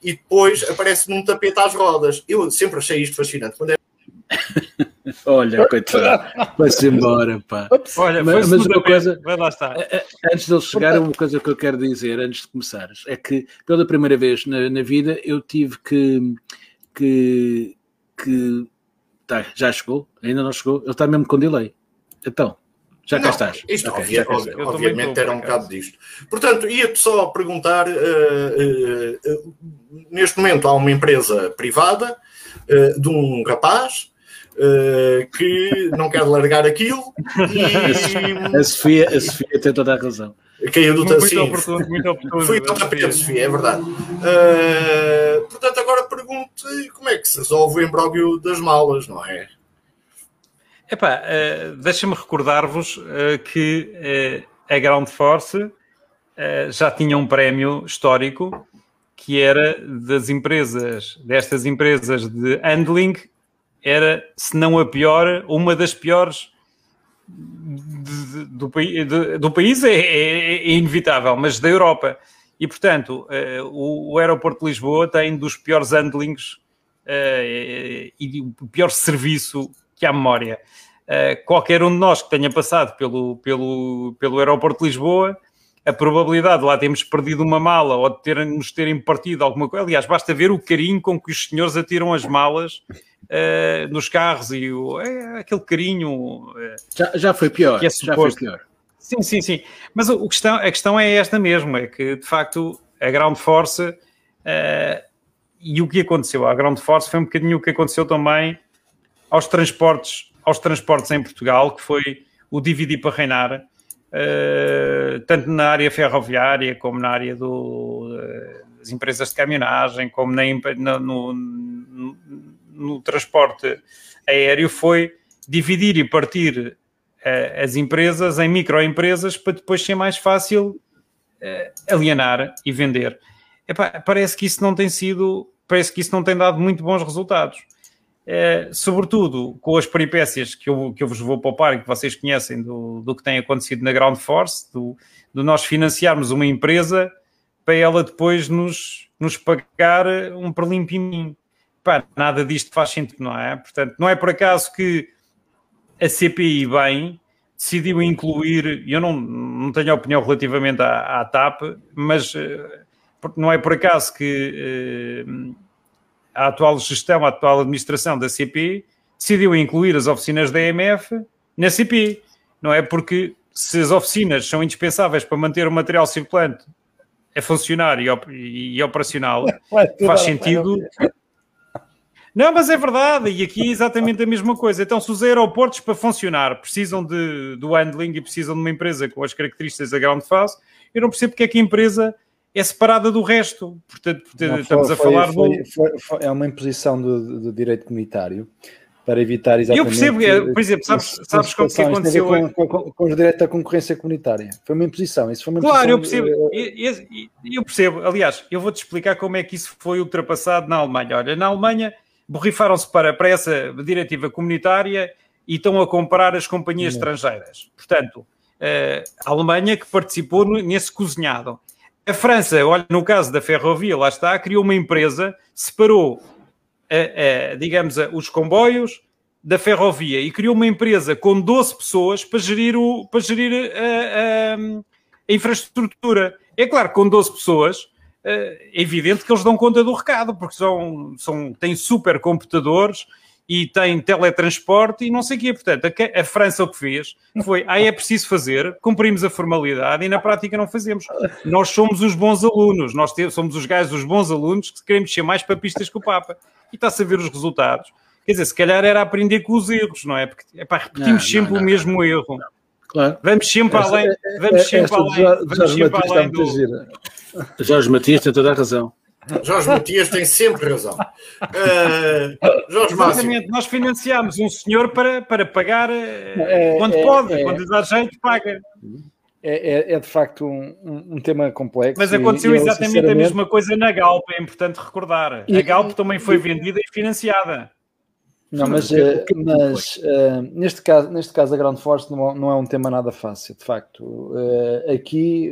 e depois aparece num tapete às rodas. Eu sempre achei isto fascinante. Quando Olha, coitado. Vai-se embora, pá. Olha, Mas- mas uma coisa- Vai lá estar. Antes deles chegarem, uma coisa que eu quero dizer, antes de começares, é que pela primeira vez na, na vida eu tive que. que, que tá, já chegou? Ainda não chegou? Ele está mesmo com delay. Então, já cá estás. Isto, Ok, obvia- obviamente, era um bocado disto. Portanto, ia-te só perguntar: eh, eh, eh, neste momento há uma empresa privada de um rapaz eh, que não quer largar aquilo A Sofia, a Sofia tem toda a razão. e caiu do Muito oportuno, muito oportuno. Fui tapete, Sofia, é verdade. Eh, portanto, agora pergunto como é que se resolve o imbróglio das malas, não é? Epá, eh, deixa-me recordar-vos eh, que eh, a Ground Force já tinha um prémio histórico que era das empresas, destas empresas de handling, era, se não a pior, uma das piores do, de- do país, é, é- é inevitável, mas da Europa. E, portanto, eh, o, o aeroporto de Lisboa tem dos piores handlings eh, e o pior serviço que há memória. Uh, qualquer um de nós que tenha passado pelo, pelo, pelo aeroporto de Lisboa, a probabilidade de lá termos perdido uma mala ou de terem, nos terem partido alguma coisa, aliás, basta ver o carinho com que os senhores atiram as malas uh, nos carros e o, é, aquele carinho. uh, Já, já foi pior. É já foi pior. Sim, sim, sim. Mas o, o questão, a questão é esta mesmo: é que de facto a Ground Force uh, e o que aconteceu à Ground Force foi um bocadinho o que aconteceu também aos transportes, aos transportes em Portugal, que foi o dividir para reinar, uh, tanto na área ferroviária como na área do, uh, das empresas de caminhonagem, como na, imp- na- no, no- no transporte aéreo, foi dividir e partir eh, as empresas em microempresas para depois ser mais fácil eh, alienar e vender. Epá, parece que isso não tem sido, parece que isso não tem dado muito bons resultados. Eh, sobretudo com as peripécias que eu, que eu vos vou poupar e que vocês conhecem do, do que tem acontecido na Ground Force, do, do nós financiarmos uma empresa para ela depois nos, nos pagar um perlimpiminho. Pá, nada disto faz sentido, não é? Portanto, não é por acaso que a CPI bem decidiu incluir, eu não, não tenho opinião relativamente à, à TAP, mas eh, não é por acaso que eh, a atual gestão, a atual administração da CPI decidiu incluir as oficinas da EMF na CPI. Não é porque se as oficinas são indispensáveis para manter o material circulante a funcionar e, op- e operacional, faz sentido. Não, mas é verdade, e aqui é exatamente a mesma coisa. Então, se os aeroportos para funcionar precisam de, do handling e precisam de uma empresa com as características da Ground Force, eu não percebo porque é que a empresa é separada do resto. Portanto, portanto, Não, estamos foi- a falar foi- do. foi- é uma imposição do, do direito comunitário para evitar exatamente... Eu percebo, é, por exemplo, sabes- sabes como que aconteceu Com, com, com os direitos da concorrência comunitária. Foi uma imposição. Isso foi uma Claro, eu percebo. eh, E- e- e- Eu percebo. Aliás, eu vou-te explicar como é que isso foi ultrapassado na Alemanha. Olha, na Alemanha borrifaram-se para, para essa diretiva comunitária e estão a comprar as companhias Não. estrangeiras. Portanto, eh, a Alemanha que participou nesse cozinhado. A França, olha, no caso da ferrovia, lá está, criou uma empresa, separou, eh, eh, digamos, eh, os comboios da ferrovia e criou uma empresa com 12 pessoas para gerir, o, para gerir a, a infraestrutura. É claro, com 12 pessoas, é evidente que eles dão conta do recado, porque são, são, têm supercomputadores e têm teletransporte e não sei o quê. Portanto, a, a, França o que fez foi, ah, é preciso fazer, cumprimos a formalidade e na prática não fazemos. Nós somos os bons alunos, nós temos, somos os gajos os bons alunos que queremos ser mais papistas que o Papa. E está-se a ver os resultados. Quer dizer, se calhar era aprender com os erros, não é? Porque epá, repetimos não, sempre não, não, o mesmo erro. Claro. Vamos sempre essa, além. Vamos sempre além. Vamos sempre além do... Jorge Matias tem toda a razão. Jorge Matias tem sempre razão. Uh, Jorge Exatamente, nós financiamos um senhor para, para pagar é, quando é, pode, é, quando lhe dá jeito, paga. É, é, é, de facto um, um, tema complexo. Mas aconteceu e, exatamente sinceramente... a mesma coisa na Galp, é importante recordar. E, a Galp também foi vendida e financiada. Não, mas, uh, mas uh, neste, caso, neste caso a Ground Force não, não é um tema nada fácil, de facto. Uh, aqui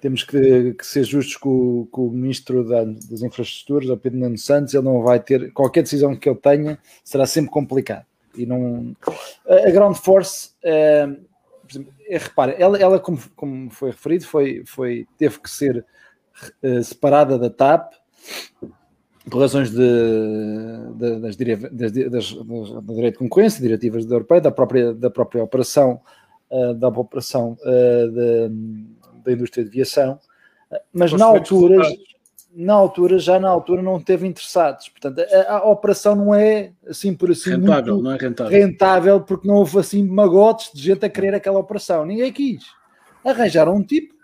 temos que, que, ser justos com, com o Ministro da, das Infraestruturas, o Pedro Nuno Santos, ele não vai ter, qualquer decisão que ele tenha será sempre complicado. E não, a Ground Force, é, repara, ela, ela como, como, foi referido, foi, foi, teve que ser separada da TAP, por razões de, de, das, das, das, do direito de concorrência, diretivas da Europeia, da própria, da própria operação, uh, da operação uh, de, da indústria de aviação, mas na altura, na altura, já na altura não teve interessados. Portanto, a, a operação não é assim por assim rentável, não é rentável. rentável, porque não houve assim magotes de gente a querer aquela operação. Ninguém quis. Arranjaram um tipo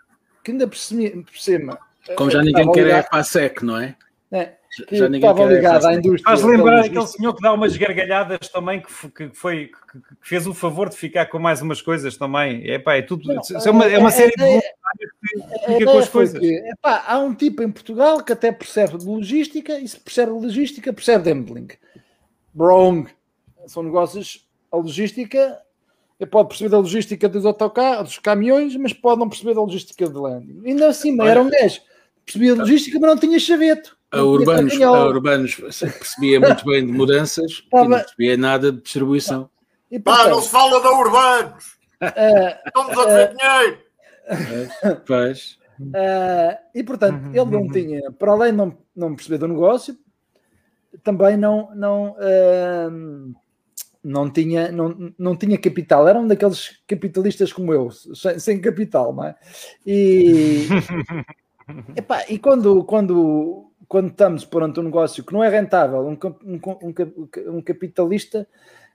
que ainda por cima. Como já ninguém quer é a SEC, não é? É, que já estava ligado à indústria. Faz lembrar aquele senhor que dá umas gargalhadas também, que, que foi, que, que, fez o favor de ficar com mais umas coisas também. É, pá, é tudo. Não, é, uma, é uma série de é, que fica com as coisas. É, pá, há um tipo em Portugal que até percebe de logística e se percebe de logística, percebe de handling. Wrong. São negócios. A logística pode perceber da logística dos autocarros, dos caminhões, mas pode não perceber da logística de landing. Ainda assim, era um gajo. Percebia a logística, mas não tinha chaveto a Urbanos, a Urbanos percebia muito bem de mudanças e não percebia nada de distribuição. E, portanto, não se fala da Urbanos! Uh, Estamos a ter uh, dinheiro! Pois. Uh, e portanto, ele não tinha, para além de não, não perceber do negócio, também não, não, uh, não, tinha, não, não tinha capital. Era um daqueles capitalistas como eu, sem, sem capital, não é? E, epá, e quando, quando quando estamos perante um negócio que não é rentável, um, um, um, capitalista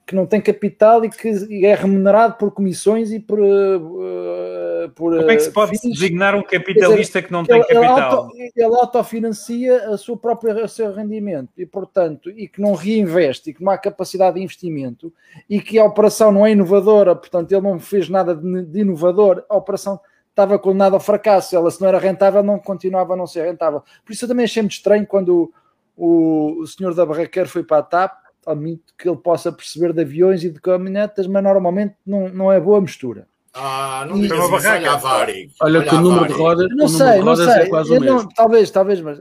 que não tem capital e que é remunerado por comissões e por. Uh, por Como é que se pode fins, designar um capitalista dizer, que não tem ele, capital? Ele, auto, autofinancia a sua própria, o seu rendimento e, portanto, e que não reinveste e que não há capacidade de investimento e que a operação não é inovadora, portanto, ele não fez nada de, de inovador, a operação estava condenado ao fracasso. Ela, se não era rentável, não continuava a não ser rentável. Por isso eu também achei muito estranho quando o, o, senhor da Barraqueira foi para a TAP, admito que ele possa perceber de aviões e de caminhonetas, mas normalmente não, não é boa mistura. Ah, não digas isso, olha a Vari. Olha que o número de rodas, não sei, não sei. É quase o mesmo. Não, talvez, talvez, mas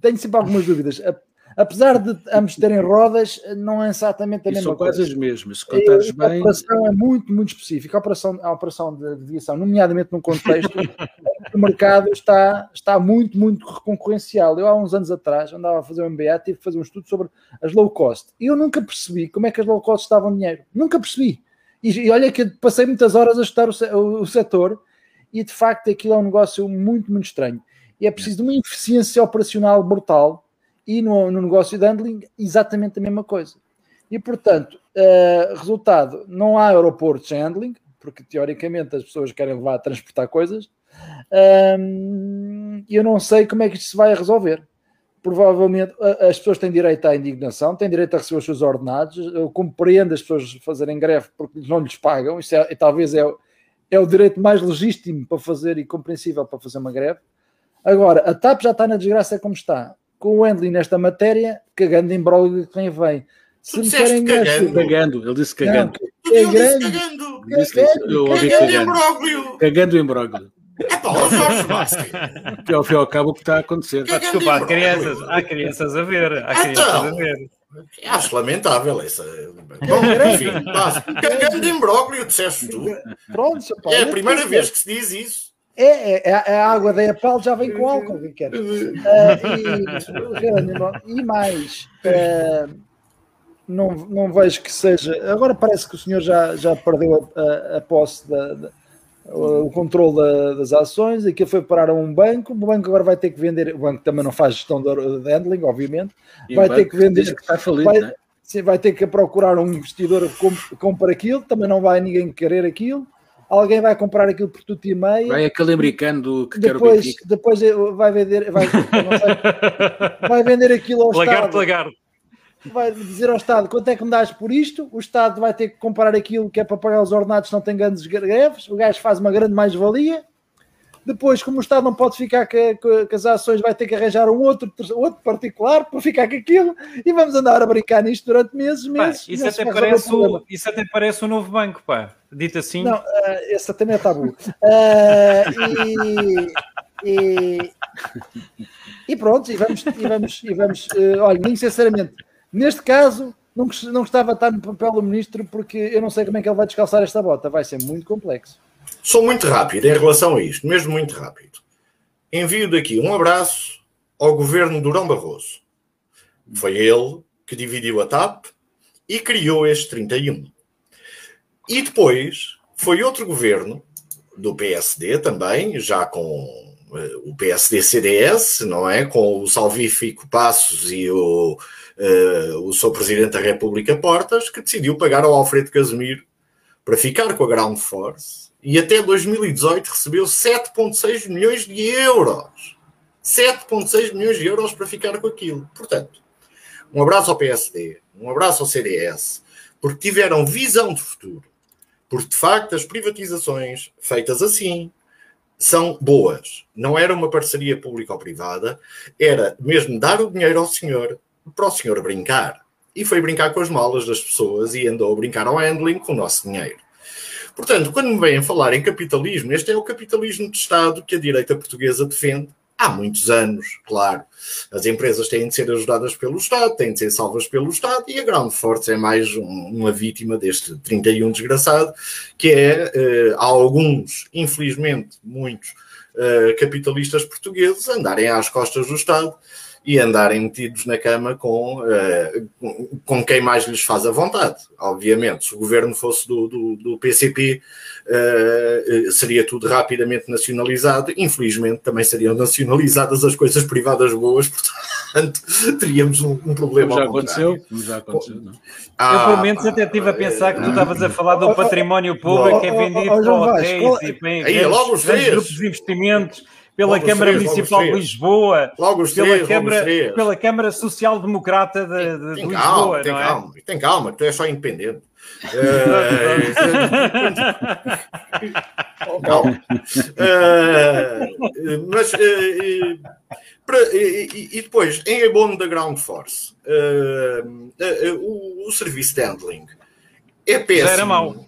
tenho sempre algumas dúvidas apesar de ambos terem rodas, não é exatamente a e mesma são coisa. São quase as mesmas, se contares bem. A operação é muito, muito específica. A operação, a operação de deviação, nomeadamente num contexto que o mercado está, está muito, muito concorrencial. Eu, há uns anos atrás, andava a fazer um MBA, tive que fazer um estudo sobre as low cost. E eu nunca percebi como é que as low cost estavam dinheiro. Nunca percebi. E, e olha que passei muitas horas a estudar o, o, o setor e, de facto, aquilo é um negócio muito, muito estranho. E é preciso de uma eficiência operacional brutal e no, no negócio de handling exatamente a mesma coisa. E portanto, uh, resultado, não há aeroportos sem handling, porque teoricamente as pessoas querem levar a transportar coisas. Um, eu não sei como é que isto se vai resolver. Provavelmente as pessoas têm direito à indignação, têm direito a receber os seus ordenados. Eu compreendo as pessoas fazerem greve porque não lhes pagam. Isso é, talvez é, é o direito mais legítimo para fazer e compreensível para fazer uma greve. Agora, a TAP já está na desgraça como está com o Wendley nesta matéria, cagando em imbróglio de quem vem. Se me querem cagando. cagando, ele disse cagando. Não, é grande, cagando. Disse, eu ouvi cagando. Cagando, cagando imbróglio. É pá, o Jorge Que ao fim e ao cabo o que está a acontecer. Desculpa, há crianças, há crianças a ver. Há então, crianças a ver. Acho lamentável essa. Bom, enfim, cagando de imbróglio, disseste tu. Pronto, é a primeira vez que se diz isso. É, é, é, a água da Epal já vem com álcool, quer. Uh, e, e, mais, uh, não, não vejo que seja. Agora parece que o senhor já, já perdeu a, a, a posse da, da o controle da, das ações, aquilo foi parar a um banco, o banco agora vai ter que vender, o banco também não faz gestão de handling, obviamente, E vai ter que vender, que está falido, vai, não é? sim, vai ter que procurar um investidor que compre, compre aquilo, também não vai ninguém querer aquilo, alguém vai comprar aquilo por tudo e meio, Vai aquele americano do que quer o depois, depois vai vender, vai, sei, vai vender aquilo ao Lagarto, Estado, lagarto. vai dizer ao Estado quanto é que me dás por isto, o Estado vai ter que comprar aquilo que é para pagar os ordenados se não tem grandes greves, o gajo faz uma grande mais-valia, depois, como o Estado não pode ficar com, as ações, vai ter que arranjar um outro, outro particular para ficar com aquilo e vamos andar a brincar nisto durante meses, Pá, meses. isso, não se até parece o, isso até parece o novo banco, pá. Dito assim. Não, ah, esse também é tabu. Ah, e, e, e pronto, e vamos, e vamos, e vamos eh, olha, nem sinceramente, neste caso, não, não gostava de estar no papel do ministro porque eu não sei como é que ele vai descalçar esta bota, vai ser muito complexo. Sou muito rápido em relação a isto, mesmo muito rápido. Envio daqui um abraço ao governo Durão Barroso. Foi ele que dividiu a TAP e criou este 31. E depois foi outro governo do PSD também, já com eh, o PSD-CDS, não é? Com o Salvífico Passos e o, eh, o seu Presidente da República Portas, que decidiu pagar ao Alfredo Casemiro para ficar com a Ground Force e até 2018 recebeu 7,6 milhões de euros. 7,6 milhões de euros para ficar com aquilo. Portanto, um abraço ao PSD, um abraço ao CDS, porque tiveram visão de futuro. Porque, de facto, as privatizações feitas assim são boas. Não era uma parceria público-privada, era mesmo dar o dinheiro ao senhor para o senhor brincar. E foi brincar com as malas das pessoas e andou a brincar ao handling com o nosso dinheiro. Portanto, quando me vêm falar em capitalismo, este é o capitalismo de Estado que a direita portuguesa defende há muitos anos, claro. As empresas têm de ser ajudadas pelo Estado, têm de ser salvas pelo Estado, e a Ground Force é mais um- uma vítima deste 31 desgraçado, que é, eh, há alguns, infelizmente, muitos eh, capitalistas portugueses andarem às costas do Estado e andarem metidos na cama com, eh, com- quem mais lhes faz a vontade. Obviamente, se o governo fosse do, do, do PCP, eh, eh, seria tudo rapidamente nacionalizado. Infelizmente, também seriam nacionalizadas as coisas privadas boas, portanto, teríamos um, um problema. Como já aconteceu, como já aconteceu, não? Eu, Ah, pelo menos, até estive a pensar que tu estavas a falar do Oh, oh, património público que é oh, oh, vendido oh, para hotéis qual- e para Aí, grandes- logo os grupos de investimentos, pela Logo Câmara Municipal de. Lisboa, Logo os pela Câmara, pela Câmara Social Democrata de, de Tem Lisboa, calma, tem é? calma, tem calma, que tu és só independente. Eh, calma. Eh, mas para- e, e- depois, em abono da Ground Force, eh, o, o serviço de handling é péssimo era mau.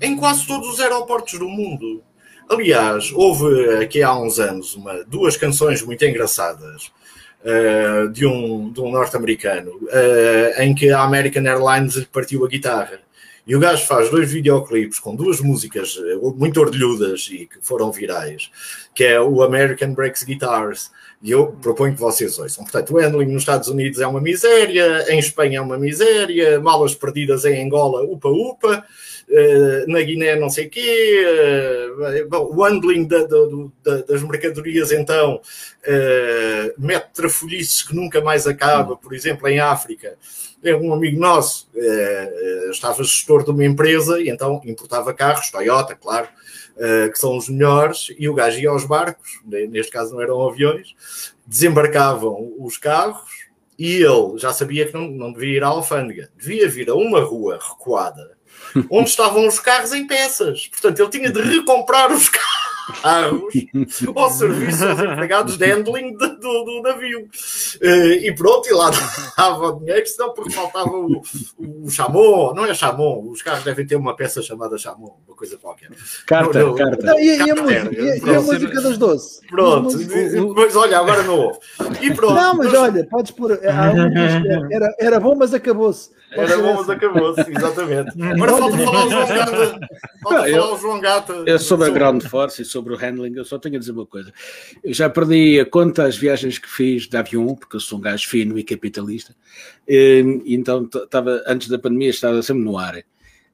em quase todos os aeroportos do mundo. Aliás, houve aqui há uns anos uma, duas canções muito engraçadas eh, de um, um norte-americano eh, em que a American Airlines lhe partiu a guitarra. E o gajo faz dois videoclipes com duas músicas eh, muito ordelhudas e que foram virais, que é o American Breaks Guitars. E eu proponho que vocês ouçam. Portanto, o handling nos Estados Unidos é uma miséria, em Espanha é uma miséria, malas perdidas em Angola, upa-upa, eh, na Guiné não sei quê, eh, bom, o handling da- da- da- das mercadorias então eh, mete trafolhices que nunca mais acaba, por exemplo, em África. Um amigo nosso, estava gestor de uma empresa e então importava carros, Toyota, claro, que são os melhores, e o gajo ia aos barcos, ne- neste caso não eram aviões, desembarcavam os carros e ele já sabia que não, não devia ir à alfândega, devia vir a uma rua recuada onde estavam os carros em peças. Portanto, ele tinha de recomprar os carros ao serviço aos empregados de handling de- do, do navio. Eh, E pronto, e lá dava o dinheiro, senão porque faltava o, o chamon, não é chamon, os carros devem ter uma peça chamada chamon, uma coisa qualquer. Carta, Não, não. carta. Então, e, e a Carter, música, e, a- e a pronto. música dos doces? Pronto, As músicas- depois olha, agora não houve. E pronto. Não, mas nós- olha, podes pôr. Era, era bom, mas acabou-se. Pode Era ser bom, mas essa. acabou-se, exatamente. Agora falta falar o João Gata. Falta eu- falar o João Gata. É sobre a Ground Force e sobre o handling, eu só tenho a dizer uma coisa. Eu já perdi a conta as viagens que fiz de avião, porque eu sou um gajo fino e capitalista. E, então, estava, antes da pandemia, estava sempre no ar.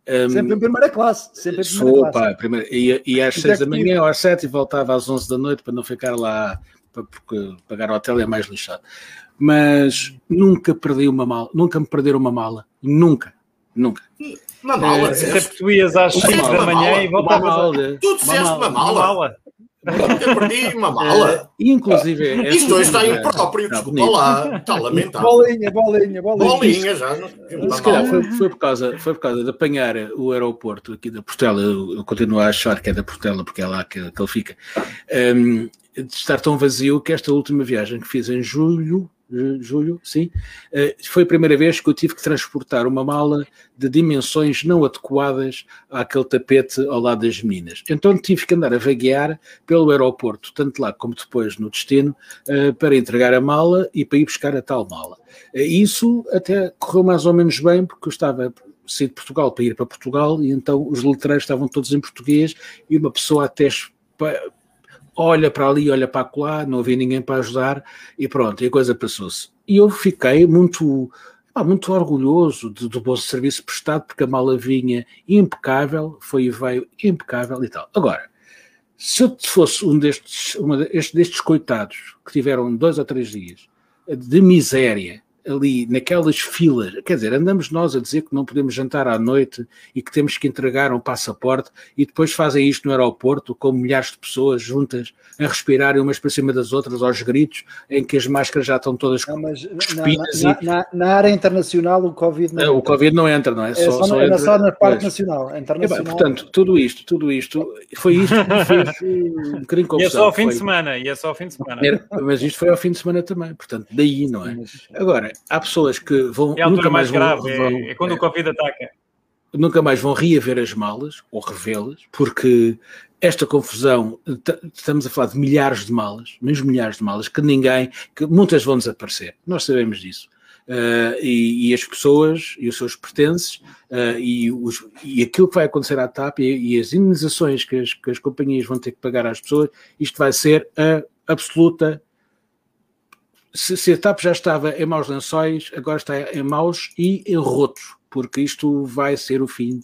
Um, sempre em primeira classe. Sempre em primeira sou, classe. Pá, primeira, ia, ia às seis da manhã ou às sete e voltava às onze da noite para não ficar lá, porque pagar o hotel é mais lixado. Mas nunca perdi uma mala, nunca me perderam uma mala. Nunca, nunca. Uma mala, é, tu ias às 5 da manhã e voltavas. Tu disseste uma mala. Uma mala. Nunca perdi uma mala. Uh, inclusive. É Isto hoje está impróprio, está desculpa bonito. lá. Está lamentável. Bolinha, bolinha, bolinha. Bolinha já. Se calhar foi, foi, por causa, foi por causa de apanhar o aeroporto aqui da Portela. Eu, eu continuo a achar que é da Portela, porque é lá que, que ele fica. Um, de estar tão vazio que esta última viagem que fiz em julho julho, sim, eh, foi a primeira vez que eu tive que transportar uma mala de dimensões não adequadas àquele tapete ao lado das meninas. Então tive que andar a vaguear pelo aeroporto, tanto lá como depois no destino, eh, para entregar a mala e para ir buscar a tal mala. Eh, isso até correu mais ou menos bem, porque eu estava sair de Portugal para ir para Portugal e então os letreiros estavam todos em português e uma pessoa até olha para ali, olha para lá, não havia ninguém para ajudar e pronto, e a coisa passou-se. E eu fiquei muito, muito orgulhoso de, do bom serviço prestado, porque a mala vinha impecável, foi e veio impecável e tal. Agora, se eu fosse um destes, uma destes coitados que tiveram dois ou três dias de miséria ali naquelas filas, quer dizer, andamos nós a dizer que não podemos jantar à noite e que temos que entregar um passaporte e depois fazem isto no aeroporto com milhares de pessoas juntas a respirarem umas para cima das outras aos gritos, em que as máscaras já estão todas não, mas na, na, na, na, área internacional o Covid não é, O Covid não entra, não é? é só, só, só, entra, só na parte nacional. internacional. É, bem, portanto, tudo isto, tudo isto, foi isto que fez um bocadinho confusão. E é só ao fim foi. de semana, e é só ao fim de semana. Mas isto foi ao fim de semana também, portanto, daí, não é? Agora, há pessoas que vão. É a altura mais grave, vão, é, é, quando é, o Covid ataca. Nunca mais vão reaver as malas ou revê-las, porque esta confusão, estamos a falar de milhares de malas, mesmo milhares de malas, que ninguém, que muitas vão desaparecer. Nós sabemos disso. Uh, e, e, as pessoas e os seus pertences uh, e, os, e aquilo que vai acontecer à TAP e, e as indenizações que as, que as companhias vão ter que pagar às pessoas, isto vai ser a absoluta se, se, a TAP já estava em maus lençóis, agora está em maus e em rotos, porque isto vai ser o fim,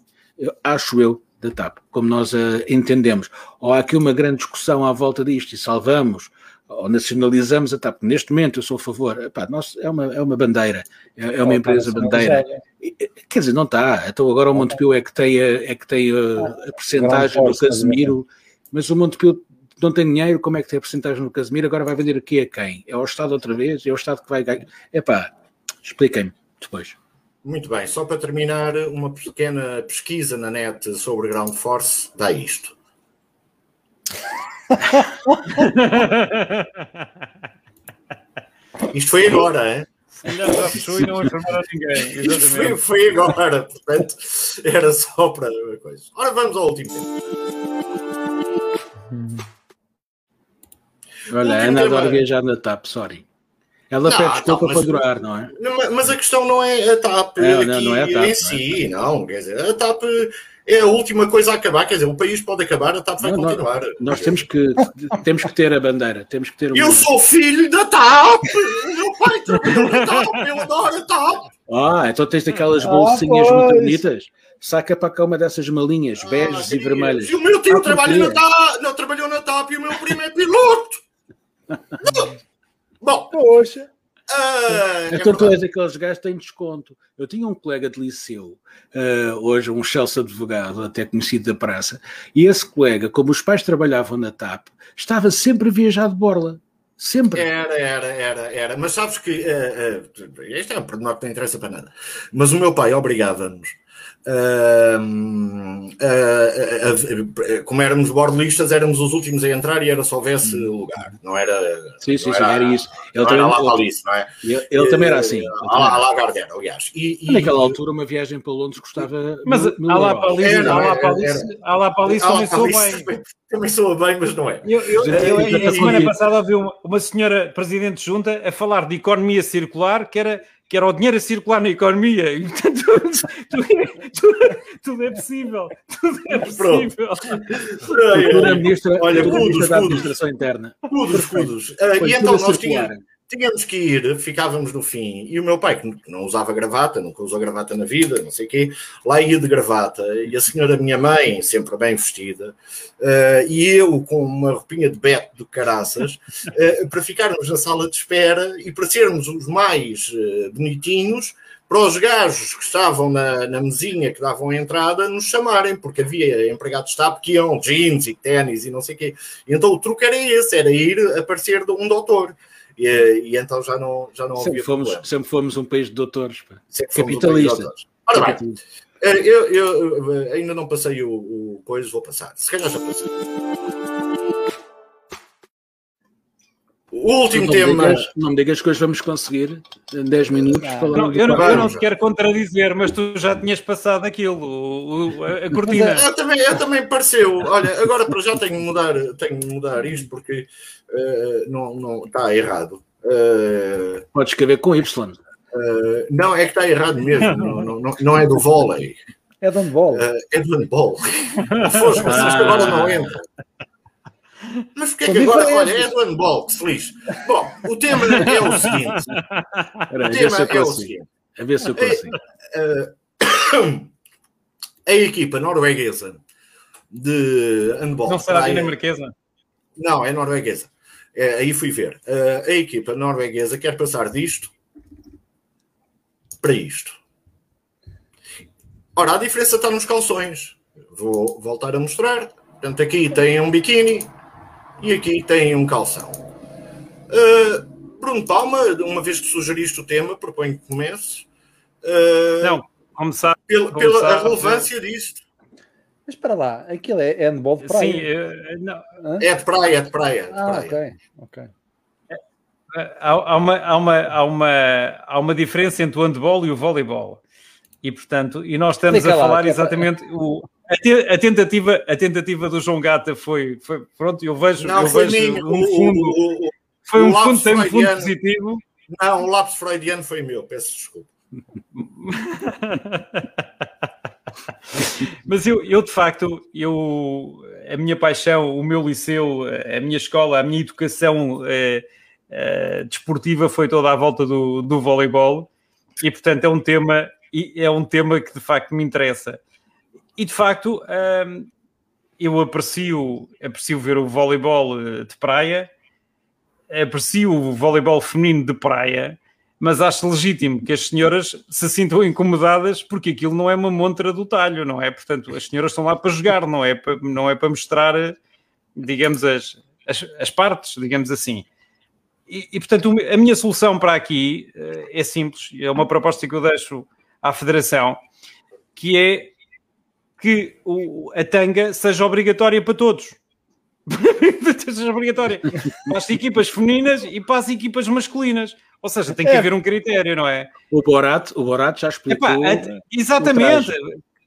acho eu, da TAP, como nós uh, entendemos. Ou há aqui uma grande discussão à volta disto e salvamos ou nacionalizamos a TAP. Neste momento eu sou a favor. Epá, nós, é, uma, é uma bandeira, é, é uma empresa bandeira. Quer dizer, não está. Então agora o Montepio é que tem a, é que tem a, a percentagem do Casemiro, mas o Montepio não tem dinheiro, como é que tem a porcentagem no Casemiro, agora vai vender aqui a quem? É ao Estado outra vez? É o Estado que vai ganhar? Epá, expliquem-me depois. Muito bem, só para terminar, uma pequena pesquisa na net sobre Ground Force dá isto. Isto foi agora, é? Ainda já fechou e não informaram ninguém. Isto foi, foi, agora, portanto, era só para coisa. Ora, vamos ao último tempo. Olha, a Ana adora viajar na TAP, sorry. Ela não, pede desculpa para durar, não é? Não, mas a questão não é a TAP é, não, não é a TAP, em si, não, não. Quer dizer, a TAP é a última coisa a acabar, quer dizer, o país pode acabar, a TAP vai continuar. Nós temos que, temos que ter a bandeira, temos que ter uma... Eu sou filho da TAP! Meu pai trabalhou na TAP, eu adoro a TAP! Ah, então tens daquelas ah, bolsinhas muito bonitas saca para cá uma dessas malinhas, ah, beges e vermelhas. E o meu tio ah, trabalha na TAP, não trabalhou na TAP e o meu primo é piloto. Bom, poxa. Uh, então tu és aqueles gajos têm desconto. Eu tinha um colega de liceu, uh, hoje um Chelsea advogado, até conhecido da praça, e esse colega, como os pais trabalhavam na TAP, estava sempre a viajar de borla. Sempre. Era, era, era, era. Mas sabes que. Uh, uh, este é um pormenor que não interessa para nada. Mas o meu pai obrigava-nos Uh, uh, uh, como éramos bordolistas, éramos os últimos a entrar e era só houvesse hum. lugar, não era. Sim, sim, não sim, era, era isso. Ele, também, era lá ele, é? ele, ele também era assim. A lá Gardner, aliás. E, e, Naquela altura, uma viagem para Londres custava. Mas a lá para a lá para também soa bem. Também soa bem, mas não é. Eu, eu, eu, eu a semana passada ouvi uma, uma senhora presidente junta a falar de economia circular, que era, que era o dinheiro a circular na economia, e portanto tudo, tudo, é possível. Tudo é possível. Olha, ministra, olha, cudos, da administração interna. Cudos, cudos. Uh, e então nós tínhamos, tínhamos que ir, ficávamos no fim, e o meu pai, que não usava gravata, nunca usou gravata na vida, não sei o quê, lá ia de gravata, e a senhora minha mãe, sempre bem vestida, uh, e eu com uma roupinha de beto de caraças, uh, para ficarmos na sala de espera e para sermos os mais uh, bonitinhos, para os gajos que estavam na, na mesinha que davam a entrada nos chamarem, porque havia empregados de que iam jeans e ténis e não sei o quê. Então o truque era esse, era ir aparecer um doutor. E, e, então já não, já não sempre havia fomos, problema. Sempre fomos um país de doutores, capitalista. Um Ora bem, eh, eu, eu, eh, ainda não passei o, o coisa, vou passar. Se calhar já passei. O último não tema. Digas, não me digas que hoje vamos conseguir em 10 minutos não, falar. Não, eu, não, eu não te quero contradizer, mas tu já tinhas passado aquilo, o, a, a cortina. Eu também, eu também pareceu. Olha, agora para já tenho de mudar, tenho de mudar isto porque uh, não, não está errado. Uh, Podes escrever com Y. Uh, não, é que está errado mesmo. não, não, não é do vôlei. É do handball. é do handball. Foste, que agora não entra. Mas porquê que agora, olha, é do handball, que se lixe. Bom, o tema é o seguinte. o tema é o seguinte. A ver se eu consigo. A, a equipa norueguesa de handball. Não será dinamarquesa? Não, é norueguesa. É, aí fui ver. a equipa norueguesa quer passar disto para isto. Ora, a diferença está nos calções. Vou voltar a mostrar. Portanto, aqui tem um biquíni, e aqui tem um calção. Uh, Bruno Palma, uma vez que sugeriste o tema, proponho que comece. Uh, não, começar. Pela, pela começar, relevância disto. Mas para lá, aquilo é, é handball de praia. Sim, é, não. é de praia, é de praia. De ah, praia. ok, ok. Há, há, uma, há, uma, há, uma, há uma diferença entre o handball e o voleibol. E, portanto, e nós estamos Fica a falar lá, exatamente é... o, a, tentativa, a tentativa do João Gata foi, foi pronto, eu vejo, não, eu vejo um fundo, o, o, foi um fundo, tem um fundo positivo. Não, o lápis freudiano foi meu, peço desculpa. Mas eu, eu, de facto, eu, a minha paixão, o meu liceu, a minha escola, a minha educação eh, eh, desportiva foi toda à volta do, do voleibol e, portanto, é um tema, é um tema que de facto me interessa. E de facto, um, eu aprecio, aprecio ver o voleibol eh, de praia, aprecio o voleibol feminino de praia, mas acho legítimo que as senhoras se sintam incomodadas porque aquilo não é uma montra do talho, não é? Portanto, as senhoras estão lá para jogar, não é para, não é para mostrar, digamos, as, as, as partes, digamos assim. E, e, portanto, a minha solução para aqui eh, é simples, é uma proposta que eu deixo à Federação, que é que o, a tanga seja obrigatória para todos. seja obrigatória para as equipas femininas e para as equipas masculinas. Ou seja, tem que é. haver um critério, não é? O Borat, o Borat já explicou. Epá, exatamente.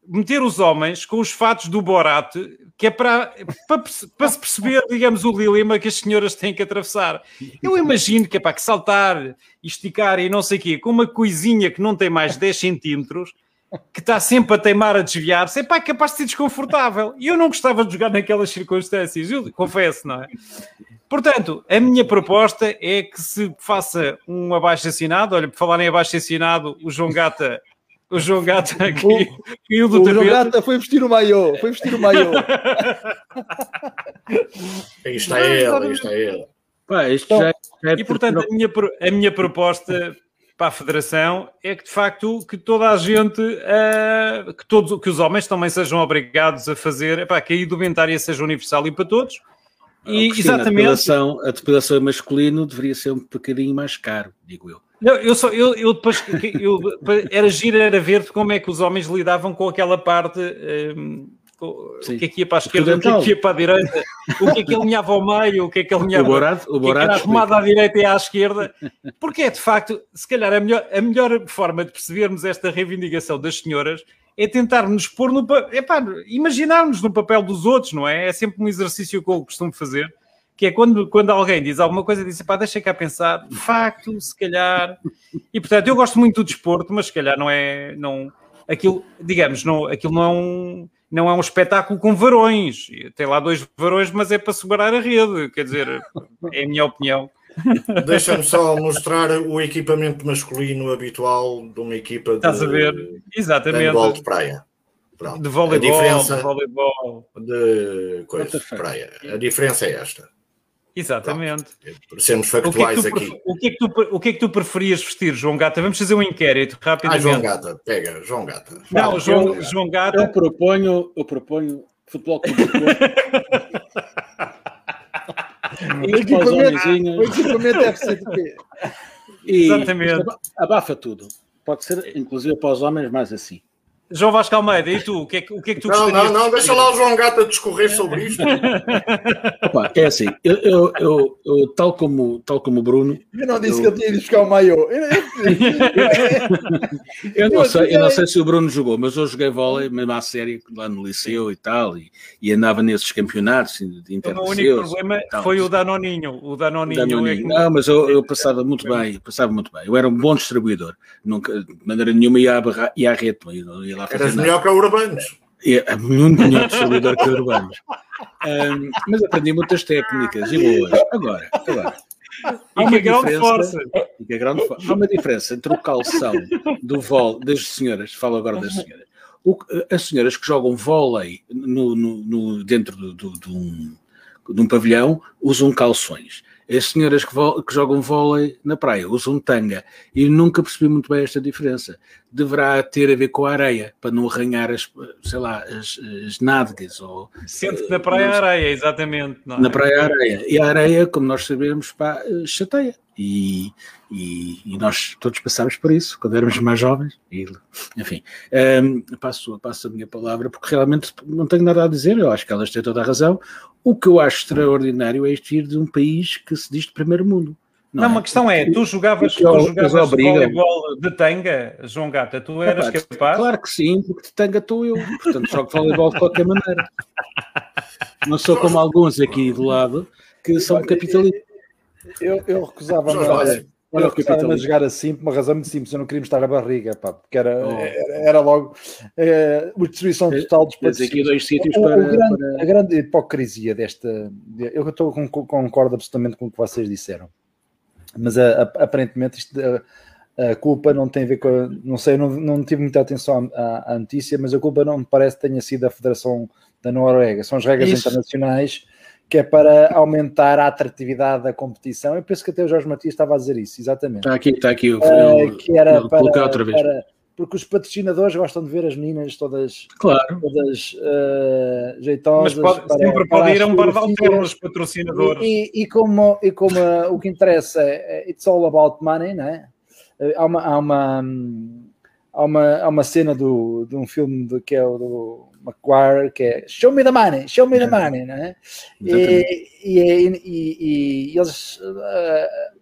Meter os homens com os fatos do Borat, que é para, para, para se perceber, digamos, o dilema que as senhoras têm que atravessar. Eu imagino que é para que saltar, esticar e não sei o quê, com uma coisinha que não tem mais 10 centímetros, que está sempre a teimar a desviar-se, é pá, é capaz de ser desconfortável. E eu não gostava de jogar naquelas circunstâncias, eu confesso, não é? Portanto, a minha proposta é que se faça um abaixo-assinado, olha, por falar em abaixo-assinado, o João Gata o João Gata aqui o, do o João Gata foi vestir o maiô, foi vestir o maiô. aí está ele, aí está ele. Pá, isto então, já é e portanto, a minha, a minha proposta para a Federação é que de facto que toda a gente, uh, que, todos, que os homens também sejam obrigados a fazer, epá, que a indumentária seja universal e para todos. E Cristina, exatamente. A depilação, a depilação masculino deveria ser um bocadinho mais caro, digo eu. Não, eu, só, eu, eu depois eu, era giro era ver como é que os homens lidavam com aquela parte. Um, o que é que ia para a esquerda, o que é que ia para a direita, o que é que alinhava ao meio, o que é que alinhava o Borat, o Borat que é que arrumado à direita e à esquerda, porque é de facto, se calhar a melhor, a melhor forma de percebermos esta reivindicação das senhoras é tentarmos pôr no epá, imaginarmos no papel dos outros, não é? É sempre um exercício que eu costumo fazer, que é quando, quando alguém diz alguma coisa, diz, pá, deixa cá pensar, de facto, se calhar. E portanto, eu gosto muito do desporto, mas se calhar não é. Não, aquilo, digamos, não, aquilo não é um não é um espetáculo com varões. Tem lá dois varões, mas é para segurar a rede. Quer dizer, é a minha opinião. Deixa-me só mostrar o equipamento masculino habitual de uma equipa de, Estás a ver? Exatamente. de, de praia. Pronto. De voleibol, a diferença de voleibol. De coisa, de praia. A diferença é esta. Exatamente. Pronto. Sermos factuais o que, é aqui. O que, é que tu, o que é que tu preferias vestir, João Gata? Vamos fazer um inquérito rapidamente. Ah, João Gata, pega, João Gata. Não, João, eu, João Gata. Eu proponho, eu proponho futebol clube. o, equipamento, o equipamento deve ser de quê? Exatamente. Abafa tudo. Pode ser, inclusive, para os homens, mais assim. João Vasco Almeida, e tu? O que é que, o que, é que tu Não, não, não, deixa lá o João Gata discorrer sobre isto. Opa, é assim, eu, eu, eu, eu, tal, como, tal como o Bruno. Eu não disse que ele tinha de buscar o maior. Eu, não sei, eu não sei se o Bruno jogou, mas eu joguei vôlei mesmo à série lá no liceu e tal, e, e andava nesses campeonatos de O único problema foi o Danoninho. O Danoninho, Danoninho. É que... Não, mas eu, eu, passava muito bem, passava muito bem. Eu era um bom distribuidor, nunca, de maneira nenhuma ia à, barra, ia à rede, ia lá Eras melhor que a Urbanos. É, muito melhor distribuidor que a Urbanos. Um, mas aprendi muitas técnicas e boas. Agora, agora. Há uma grande força. Grande Há uma diferença entre o calção do vol das senhoras, falo agora das senhoras. O, as senhoras que jogam vôlei no, no, no, dentro do, do, de, um, de um pavilhão usam calções as senhoras que, que, jogam vôlei na praia usam tanga e nunca percebi muito bem esta diferença. Deverá ter a ver com a areia, para não arranhar as, sei lá, as, as nádegas. Ou, Sente que na praia é areia, exatamente. É? Na praia areia. E a areia, como nós sabemos, pá, chateia. E, e, e, nós todos passámos por isso quando éramos mais jovens. E, enfim, um, passo, passo a minha palavra porque realmente não tenho nada a dizer. Eu acho que elas têm toda a razão. O que eu acho extraordinário é isto ir de um país que se diz de primeiro mundo. Não, não é? uma questão é, tu jogavas, tu jogavas voleibol de tanga, João Gata, tu eras Epá, capaz? Claro que sim, porque de tanga estou eu, portanto jogo voleibol de qualquer maneira. Não sou como alguns aqui do lado que são capitalistas. Eu, eu recusava-me olha, eu recusava a jogar assim por uma razão muito simples, eu não queria estar a barriga, pá, porque era, oh. era, era, logo é, uma destruição total dos Tens aqui dois sítios para, o grande, para... A grande hipocrisia desta... Eu estou, concordo absolutamente com o que vocês disseram mas a, a, aparentemente isto, a, culpa não tem a ver com. A, não sei, não, não tive muita atenção à, à, notícia, mas a culpa não me parece que tenha sido a Federação da Noruega. São as regras Isso. internacionais que é para aumentar a atratividade da competição. Eu penso que até o Jorge Matias estava a dizer isso, exatamente. Está aqui, está aqui. Eu, uh, que era para, outra vez. Para, porque os patrocinadores gostam de ver as meninas todas, claro. todas uh, jeitosas. Mas pode, para, sempre pode ir a um bar de alternos, patrocinadores. E, e, e, como, e como uh, o que interessa é it's all about money, né? Uh, há, uma, há, uma, há, uma, há uma cena do, de um filme do, que é o do Macquarie, que é Show me the money, show me the money, né? E, e, e, e, eles uh,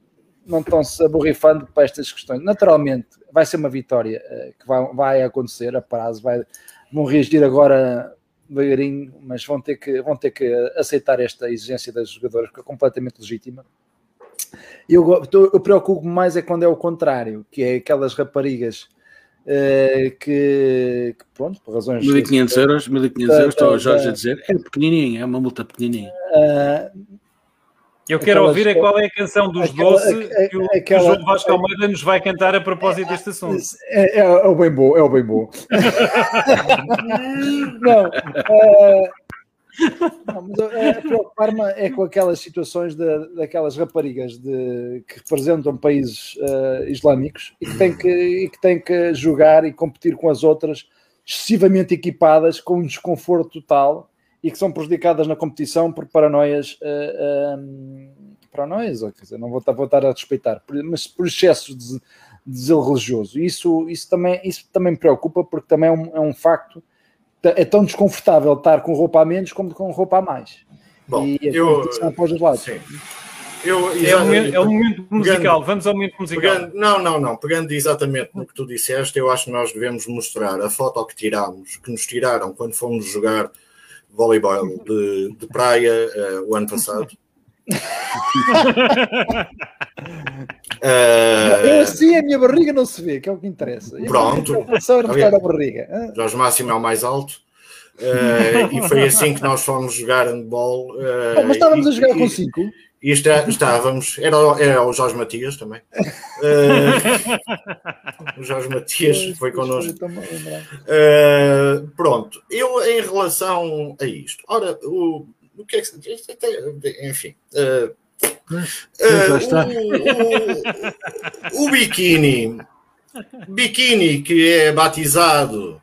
não estão-se aborrifando para estas questões. Naturalmente, vai ser uma vitória uh, que vai, vai, acontecer a prazo, vai, vão reagir agora devagarinho, mas vão ter, que, vão ter que aceitar esta exigência das jogadoras, que é completamente legítima. Eu, eu preocupo mais é quando é o contrário, que é aquelas raparigas uh, que, que, pronto, por razões... 1500 euros, 1500 euros, estou o Jorge a dizer, é pequenininha, é uma multa pequenininha. Uh, eu quero Aquelas, ouvir é qual é a canção dos aquela, Doce que o, aquela, que o João Vasco Almeida nos vai cantar a propósito deste assunto. É, é, é o bem bom, é o bem bom. não, uh, não, mas a preocupar-me é com aquelas situações de, daquelas raparigas de, que representam países uh, islâmicos e que, têm que, e que têm que jogar e competir com as outras excessivamente equipadas com um desconforto total e que são prejudicadas na competição por paranoias, uh, um, paranoias, quer dizer, não vou estar, vou estar a respeitar, mas por excesso de, de zelo religioso. Isso, isso, também, isso também me preocupa, porque também é um, é um facto, é tão desconfortável estar com roupa a menos como com roupa a mais. Bom, e a eu, após os lados. Sim. Eu, é, o momento, é o momento musical, pegando, vamos ao momento musical. Pegando, não, não, não. Pegando exatamente no que tu disseste, eu acho que nós devemos mostrar a foto que tirámos, que nos tiraram quando fomos jogar voleibol de, de praia uh, o ano passado. Uh, eu assim a minha barriga não se vê, que é o que interessa. Pronto. Só a barriga. Jorge Máximo é o mais alto. Uh, e foi assim que nós fomos jogar handball. Uh, mas estávamos e, a jogar e, com 5. E está, estávamos, era, era o Jorge Matias também. Uh, o Jorge Matias foi connosco. Uh, pronto, eu em relação a isto, ora, o, o que é que enfim. Uh, o, o, o biquíni, biquíni que é batizado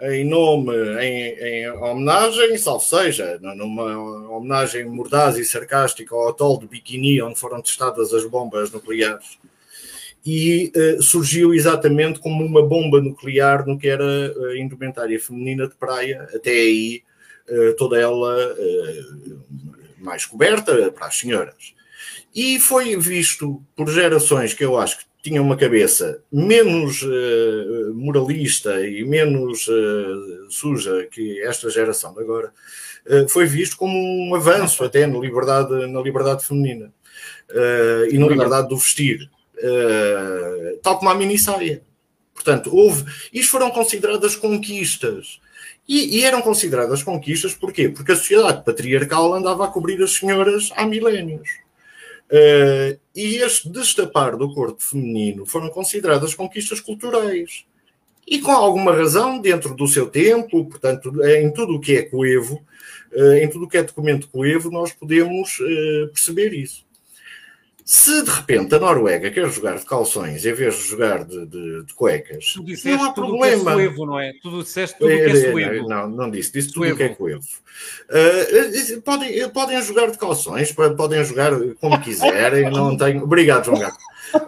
em nome, em, em homenagem, salvo seja, numa homenagem mordaz e sarcástica ao atol de Bikini, onde foram testadas as bombas nucleares. E uh, surgiu exatamente como uma bomba nuclear no que era a indumentária feminina de praia, até aí uh, toda ela uh, mais coberta para as senhoras. E foi visto por gerações que eu acho que tinha uma cabeça menos uh, moralista e menos uh, suja que esta geração de agora, uh, foi visto como um avanço até na liberdade, na liberdade feminina e na liberdade do vestir, tal como a mini saia. Portanto, houve. Isto foram consideradas conquistas. E, e, eram consideradas conquistas porquê? Porque a sociedade patriarcal andava a cobrir as senhoras há milénios. Uh, e este destapar do corpo feminino foram consideradas conquistas culturais. E com alguma razão, dentro do seu tempo, portanto, em tudo o que é coevo, uh, em tudo o que é documento coevo, nós podemos uh, perceber isso. Se de repente a Noruega quer jogar de calções em vez de jogar de, de, de cuecas, tu não há tudo problema. Que é suevo, não é? Tu disseste tudo o que é, é suevo. Não, não disse, disse tudo o que é coevo. Uh, podem, podem jogar de calções, podem jogar como quiserem, não tenho. Obrigado, João Gato. Uh...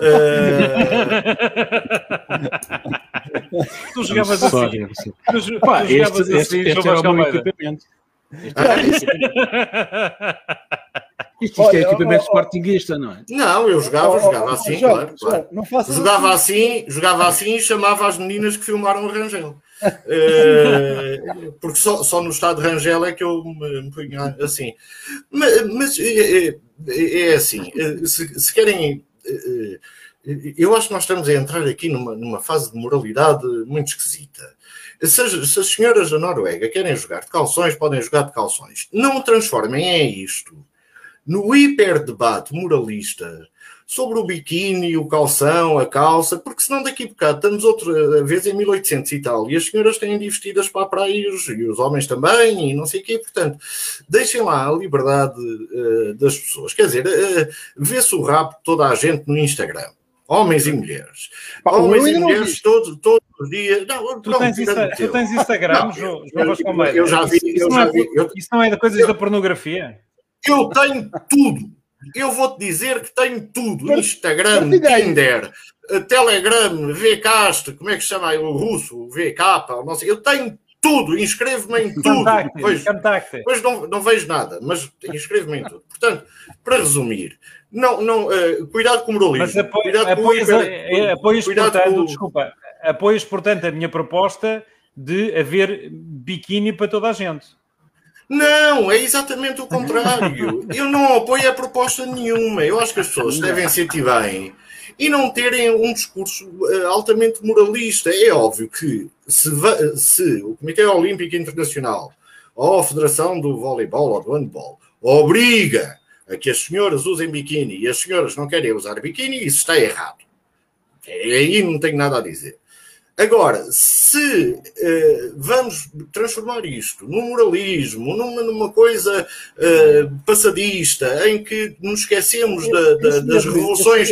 tu jogavas assim. Tu, tu Pá, jogavas este, assim, este, este era o meu equipamento. Isto, isto é equipamento sportinguista, não é? Não, eu jogava, jogava assim, claro. claro. Não jogava assim, jogava assim e chamava as meninas que filmaram o Rangel. uh, porque só, só no estado de Rangel é que eu me, me punha assim. Mas, mas é, é, é, assim, se, se querem. Eu acho que nós estamos a entrar aqui numa, numa fase de moralidade muito esquisita. Se as, se as senhoras da Noruega querem jogar de calções, podem jogar de calções. Não transformem em isto no hiperdebate moralista sobre o biquíni, o calção, a calça, porque senão daqui a bocado estamos outra vez em 1800 e tal, e as senhoras têm de vestidas para a praia e os, e os homens também, e não sei o quê, portanto, deixem lá a liberdade uh, das pessoas. Quer dizer, uh, vê-se o rabo de toda a gente no Instagram. Homens e mulheres. Pá, homens e mulheres todos, todos os dias. Não, tu, tens Insta, tu tens Instagram, não, João Vasconcelos? Eu, eu já vi. Isso, eu já é, vi isso não é coisas da pornografia? Eu tenho tudo. Eu vou-te dizer que tenho tudo. Instagram, Tinder, eh, Telegram, Vcast, como é que se chama o russo? VK, não sei. Eu tenho tudo. Inscrevo-me em tudo. Depois, depois não, não vejo nada, mas inscrevo-me em tudo. Portanto, para resumir, não, não, uh, cuidado com o moralismo. Mas apoio, cuidado apoias, com, hiper, apoias, cuidado portanto, com... desculpa, apoias, portanto, a minha proposta de haver biquíni para toda a gente. Não, é exatamente o contrário. Eu não apoio a proposta nenhuma. Eu acho que as pessoas devem sentir bem e não terem um discurso uh, altamente moralista. É óbvio que se, se, o Comitê Olímpico Internacional ou a Federação do Voleibol ou do Handball obriga a que as senhoras usem biquíni e as senhoras não querem usar biquíni, isso está errado. Aí não tenho nada a dizer. Agora, se uh, vamos transformar isto num moralismo, numa, numa coisa uh, passadista, em que nos esquecemos da, da, das revoluções,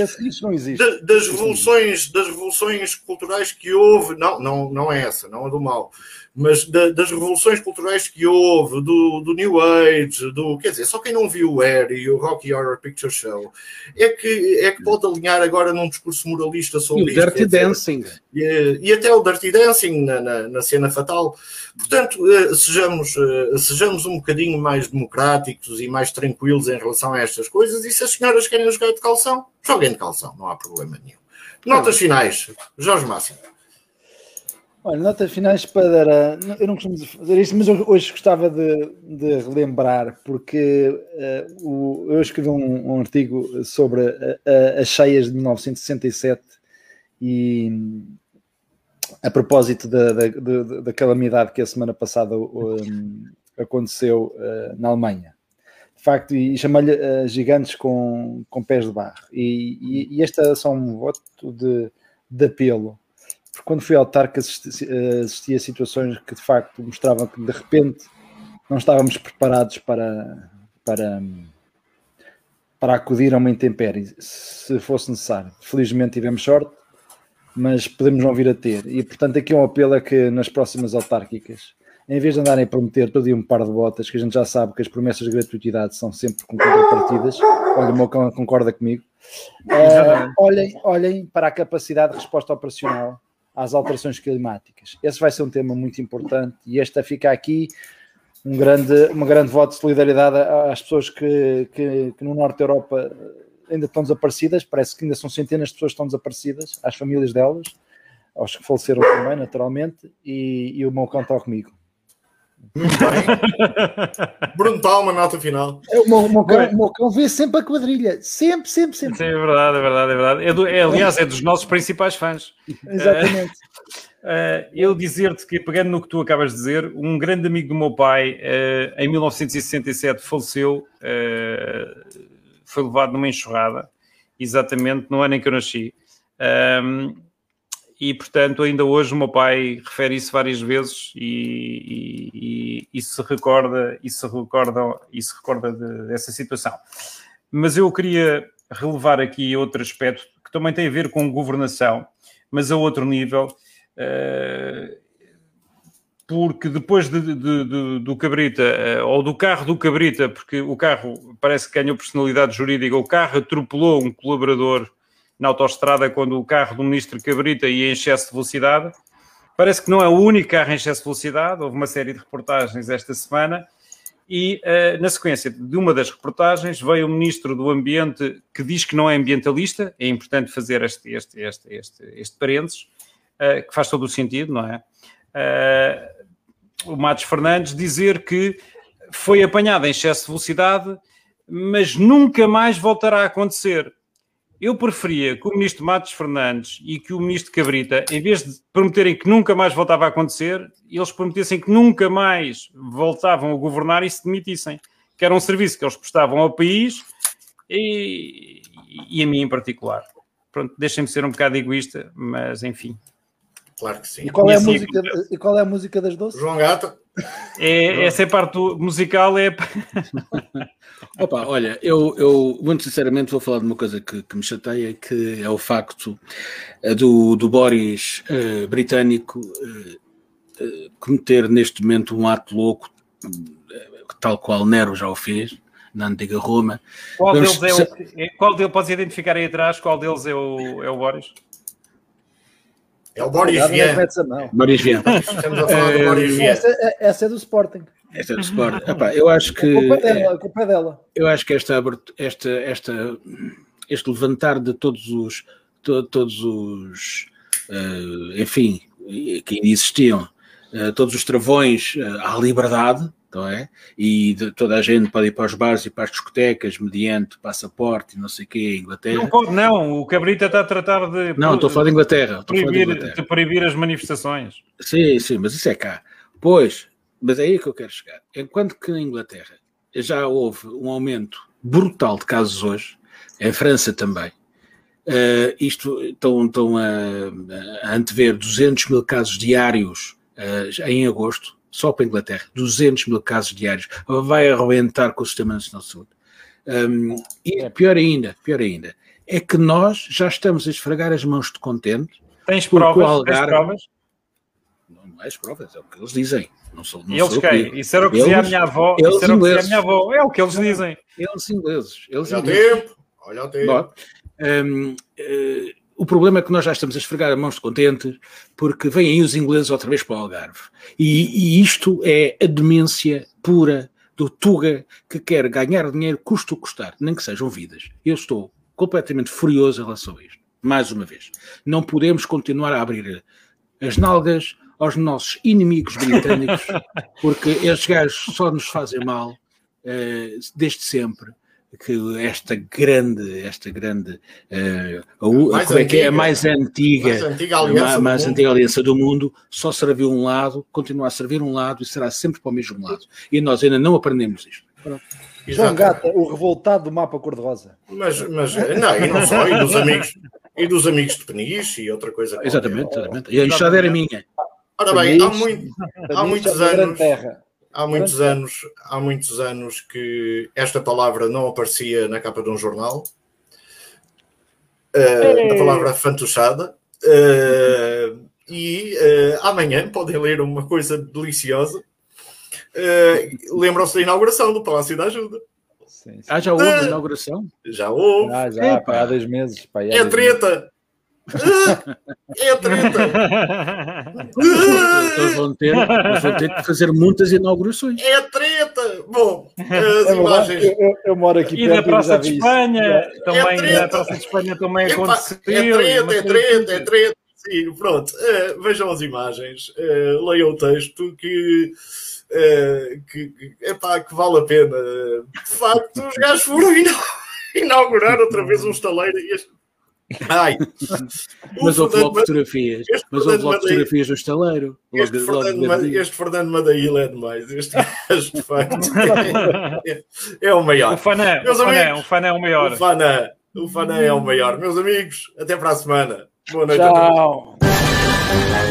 da, das revoluções, das revoluções culturais que houve, não, não, não é essa, não é do mal, mas da, das revoluções culturais que houve, do, do, New Age, do, quer dizer, só quem não viu o Air e o Rocky Horror Picture Show é que, é que pode alinhar agora num discurso moralista sobre e o Dirty Dancing. E, e, até o Dirty Dancing na, na, na cena fatal. Portanto, uh, sejamos, uh, sejamos um bocadinho mais democráticos e mais tranquilos em relação a estas coisas e se as senhoras querem jogar de calção, joguem de calção, não há problema nenhum. Notas finais, Jorge Máximo. Olha, notas finais para. Eu não costumo fazer isto, mas hoje gostava de, de relembrar, porque uh, o, eu escrevi um, um artigo sobre as cheias de 1967 e a propósito da, da, da, da calamidade que a semana passada um, aconteceu uh, na Alemanha. De facto, e chamei-lhe gigantes com, com pés de barro. E, e, e este é só um voto de, de apelo quando fui ao TARC assisti, assisti a situações que de facto mostravam que de repente não estávamos preparados para, para, para acudir a uma intempérie, se fosse necessário. Felizmente tivemos sorte, mas podemos não vir a ter. E portanto aqui é um apelo a que nas próximas autárquicas, em vez de andarem a prometer todo dia um par de botas, que a gente já sabe que as promessas de gratuidade são sempre com contrapartidas, olha, o meu cão concorda comigo, uh, olhem, olhem para a capacidade de resposta operacional às alterações climáticas. Esse vai ser um tema muito importante e este fica aqui um grande, uma grande voto de solidariedade às pessoas que, que, que, no norte da Europa ainda estão desaparecidas, parece que ainda são centenas de pessoas que estão desaparecidas, às famílias delas, aos que faleceram também, naturalmente, e, e o meu cão está comigo. Muito bem. Bruno Palma, nota final. É, o, meu, o, meu cão, o meu cão vê sempre a quadrilha. Sempre, sempre, sempre. Sim, é verdade, é verdade, é verdade. É do, é, aliás, é dos nossos principais fãs. Exatamente. Uh, eu dizer-te que, pegando no que tu acabas de dizer, um grande amigo do meu pai, uh, em 1967, faleceu, uh, foi levado numa enxurrada, exatamente no ano em que eu nasci. Um, e portanto ainda hoje o meu pai refere isso várias vezes e, e, e, se recorda e se recorda e se recorda de, dessa situação. Mas eu queria relevar aqui outro aspecto que também tem a ver com governação mas a outro nível eh, porque depois de, de, de, do Cabrita, eh, ou do carro do Cabrita, porque o carro parece que ganhou personalidade jurídica, o carro atropelou um colaborador na autoestrada quando o carro do ministro Cabrita ia em excesso de velocidade. Parece que não é o único carro em excesso de velocidade, houve uma série de reportagens esta semana. E uh, na sequência de uma das reportagens veio o ministro do Ambiente que diz que não é ambientalista, é importante fazer este, este, este, este, este parênteses, uh, que faz todo o sentido, não é? Uh, o Matos Fernandes dizer que foi apanhado em excesso de velocidade, mas nunca mais voltará a acontecer. Eu preferia que o ministro Matos Fernandes e que o ministro Cabrita, em vez de prometerem que nunca mais voltava a acontecer, eles prometessem que nunca mais voltavam a governar e se demitissem. Que era um serviço que eles prestavam ao país e, e a mim em particular. Pronto, deixem-me ser um bocado egoísta, mas enfim. Claro que sim. E qual, é, a música, e qual é a música das doces? João Gata. É, essa é a parte musical é. Opa, olha, eu, eu muito sinceramente vou falar de uma coisa que, que me chateia, que é o facto uh, do, do Boris uh, britânico uh, cometer neste momento um ato louco, tal qual Nero já o fez, na antiga Roma. Qual Vamos... deles é o. É, qual deles, podes identificar aí atrás qual deles é o, é o Boris? É o Boris Vian. Boris Vian. Estamos a falar do Boris Vian. Essa, é, essa é do Sporting. Esta é do Sporting. Epá, eu acho que. A culpa é dela. A culpa é dela. Eu acho que esta, esta, esta, este levantar de todos os. To, todos os. Uh, enfim, que ainda existiam, uh, todos os travões uh, à liberdade, não é? E de, toda a gente pode ir para os bares e para as discotecas mediante passaporte e não sei o quê, Inglaterra. Não pode, não. O Cabrita está a tratar de. Não, estou a falar de Inglaterra. Proibir, de, Inglaterra. de proibir as manifestações. Sim, sim, mas isso é cá. Pois, mas é aí que eu quero chegar. Enquanto que na Inglaterra já houve um aumento brutal de casos hoje, em França também. Uh, isto estão, estão a, a antever 200 mil casos diários uh, em agosto só para a Inglaterra, 200 mil casos diários, vai arrebentar com o Sistema Nacional de Saúde. Um, e é. pior ainda, pior ainda, é que nós já estamos a esfregar as mãos de contente. Tens provas? Algarve... Tens provas? Não, não é as provas, é o que eles dizem. Não sou, não eles quem? Isso era o que dizia a minha avó. Eles isso era ingleses. o que dizia a minha avó. É o que eles dizem. Eles ingleses. Eles olha ingleses. o tempo. Olha o tempo. um, uh, o problema é que nós já estamos a esfregar a mãos de contentes porque vêm aí os ingleses outra vez para o Algarve. E, e isto é a demência pura do Tuga que quer ganhar dinheiro custo custar, nem que sejam vidas. Eu estou completamente furioso em relação a isto. Mais uma vez. Não podemos continuar a abrir as nalgas aos nossos inimigos britânicos, porque estes gajos só nos fazem mal uh, desde sempre que esta grande, esta grande, uh, a, como é que é a mais antiga, mais antiga aliança, mais, do, antiga aliança do mundo, só serviu um lado, continua a servir um lado e será sempre para o mesmo lado. E nós ainda não aprendemos isto. Pronto. João Gata, o revoltado do mapa cor-de-rosa. Mas, mas, não, e não só, e dos amigos, e dos amigos de Peniche e outra coisa. Exatamente, exatamente. E a enxada era minha. Ora bem, há, muito, há muitos anos. Há muitos anos, há muitos anos que esta palavra não aparecia na capa de um jornal. Uh, a palavra fantochada. Uh, e uh, amanhã podem ler uma coisa deliciosa. Uh, Lembram-se da inauguração do Palácio da Ajuda. Sim, sim. Ah, já houve a inauguração? Já houve. Ah, já, pá, há dois meses. Pá, é treta. É treta! Eles vão, ter, eles vão ter que fazer muitas inaugurações. É treta! Bom, as é imagens. Eu, eu, moro aqui e perto. E Praça de Espanha é, também, é Praça de Espanha também Epa, aconteceu. É treta, é treta, é treta. Sim, pronto. Uh, vejam as imagens, uh, leiam o texto que. Uh, que, que, epá, que vale a pena. De facto, os gajos foram inaugurar outra vez um estaleiro e este Ai. Mas houve logo fotografias. Mas houve logo fotografias do estaleiro. Este, logo, Fernando, logo este Fernando Madaíla é demais. Este gajo, de facto, é, é, o maior. O Fané, Meus o Fané, amigos, o Fané é o maior. O Fané, o Fané é o maior. Meus amigos, até para a semana. Boa noite Tchau. a todos.